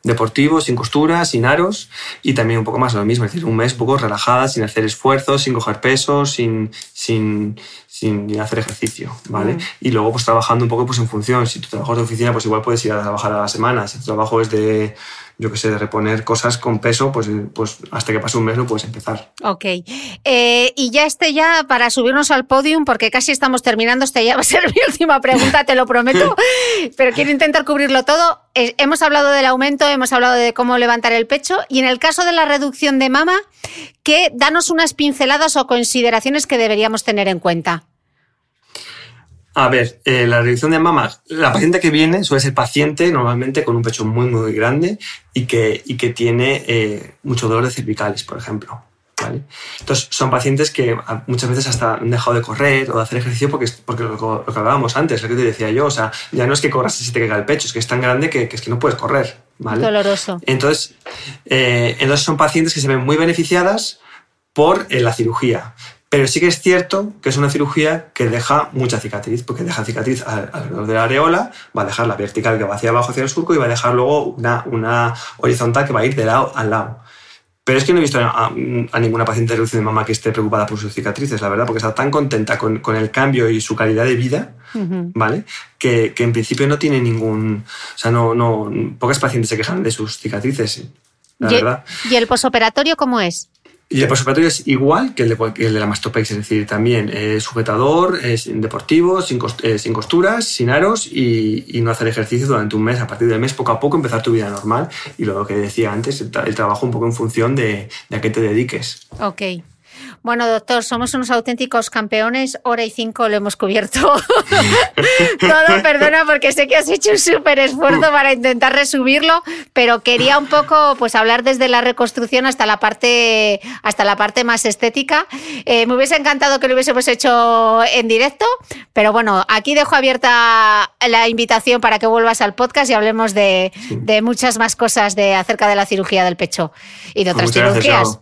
Speaker 2: deportivo, sin costuras, sin aros y también un poco más lo mismo, es decir, un mes un poco relajada, sin hacer esfuerzos, sin coger pesos, sin, sin, sin hacer ejercicio, ¿vale?
Speaker 1: Mm.
Speaker 2: Y luego pues trabajando un poco pues en función, si tu trabajo es de oficina pues igual puedes ir a trabajar a la semana, si tu trabajo es de, yo qué sé, de reponer cosas con peso, pues, pues hasta que pase un mes no puedes empezar.
Speaker 1: Ok. Eh, y ya este ya para subirnos al podium, porque casi estamos terminando, este ya va a ser mi última pregunta, te lo prometo, pero quiero intentar cubrirlo todo. Eh, hemos hablado del aumento, hemos hablado de cómo levantar el pecho y en el caso de la reducción de mama, que danos unas pinceladas o consideraciones que deberíamos tener en cuenta.
Speaker 2: A ver, eh, la reducción de mama, la paciente que viene suele ser paciente normalmente con un pecho muy, muy grande y que, y que tiene eh, mucho dolor de cervicales, por ejemplo. ¿vale? Entonces, son pacientes que muchas veces hasta han dejado de correr o de hacer ejercicio porque, porque lo, lo que hablábamos antes, lo que te decía yo, o sea, ya no es que corras y se te caiga el pecho, es que es tan grande que, que es que no puedes correr. ¿vale?
Speaker 1: Doloroso.
Speaker 2: Entonces, eh, entonces son pacientes que se ven muy beneficiadas por eh, la cirugía. Pero sí que es cierto que es una cirugía que deja mucha cicatriz, porque deja cicatriz al- alrededor de la areola, va a dejar la vertical que va hacia abajo, hacia el surco, y va a dejar luego una, una horizontal que va a ir de lado al lado. Pero es que no he visto a, a ninguna paciente de reducción de mama que esté preocupada por sus cicatrices, la verdad, porque está tan contenta con, con el cambio y su calidad de vida. ¿vale? Que, que en principio no tiene ningún... O sea, no, no, pocas pacientes se quejan de sus cicatrices, la
Speaker 1: ¿Y,
Speaker 2: verdad.
Speaker 1: ¿Y el posoperatorio cómo es?
Speaker 2: Y el posoperatorio es igual que el de, el de la mastopexia, es decir, también eh, sujetador, eh, deportivo, sin, cos- eh, sin costuras, sin aros y, y no hacer ejercicio durante un mes. A partir del mes, poco a poco, empezar tu vida normal. Y lo que decía antes, el trabajo un poco en función de, de a qué te dediques.
Speaker 1: Ok. Bueno, doctor, somos unos auténticos campeones. Hora y cinco lo hemos cubierto. Todo, perdona, porque sé que has hecho un súper esfuerzo para intentar resumirlo, pero quería un poco pues hablar desde la reconstrucción hasta la parte, hasta la parte más estética. Eh, me hubiese encantado que lo hubiésemos hecho en directo, pero bueno, aquí dejo abierta la invitación para que vuelvas al podcast y hablemos de, de muchas más cosas de, acerca de la cirugía del pecho y de otras
Speaker 2: Muchas
Speaker 1: cirugías.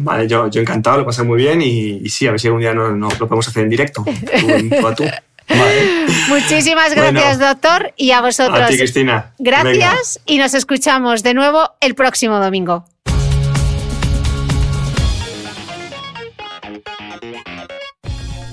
Speaker 2: Vale, yo, yo encantado, lo pasé muy bien y, y sí, a ver si algún día no, no lo podemos hacer en directo. Tú, tú a tú. Vale.
Speaker 1: Muchísimas
Speaker 2: Bueno.
Speaker 1: gracias, doctor, y a vosotros.
Speaker 2: A ti, Cristina.
Speaker 1: Gracias y nos escuchamos de nuevo el próximo domingo.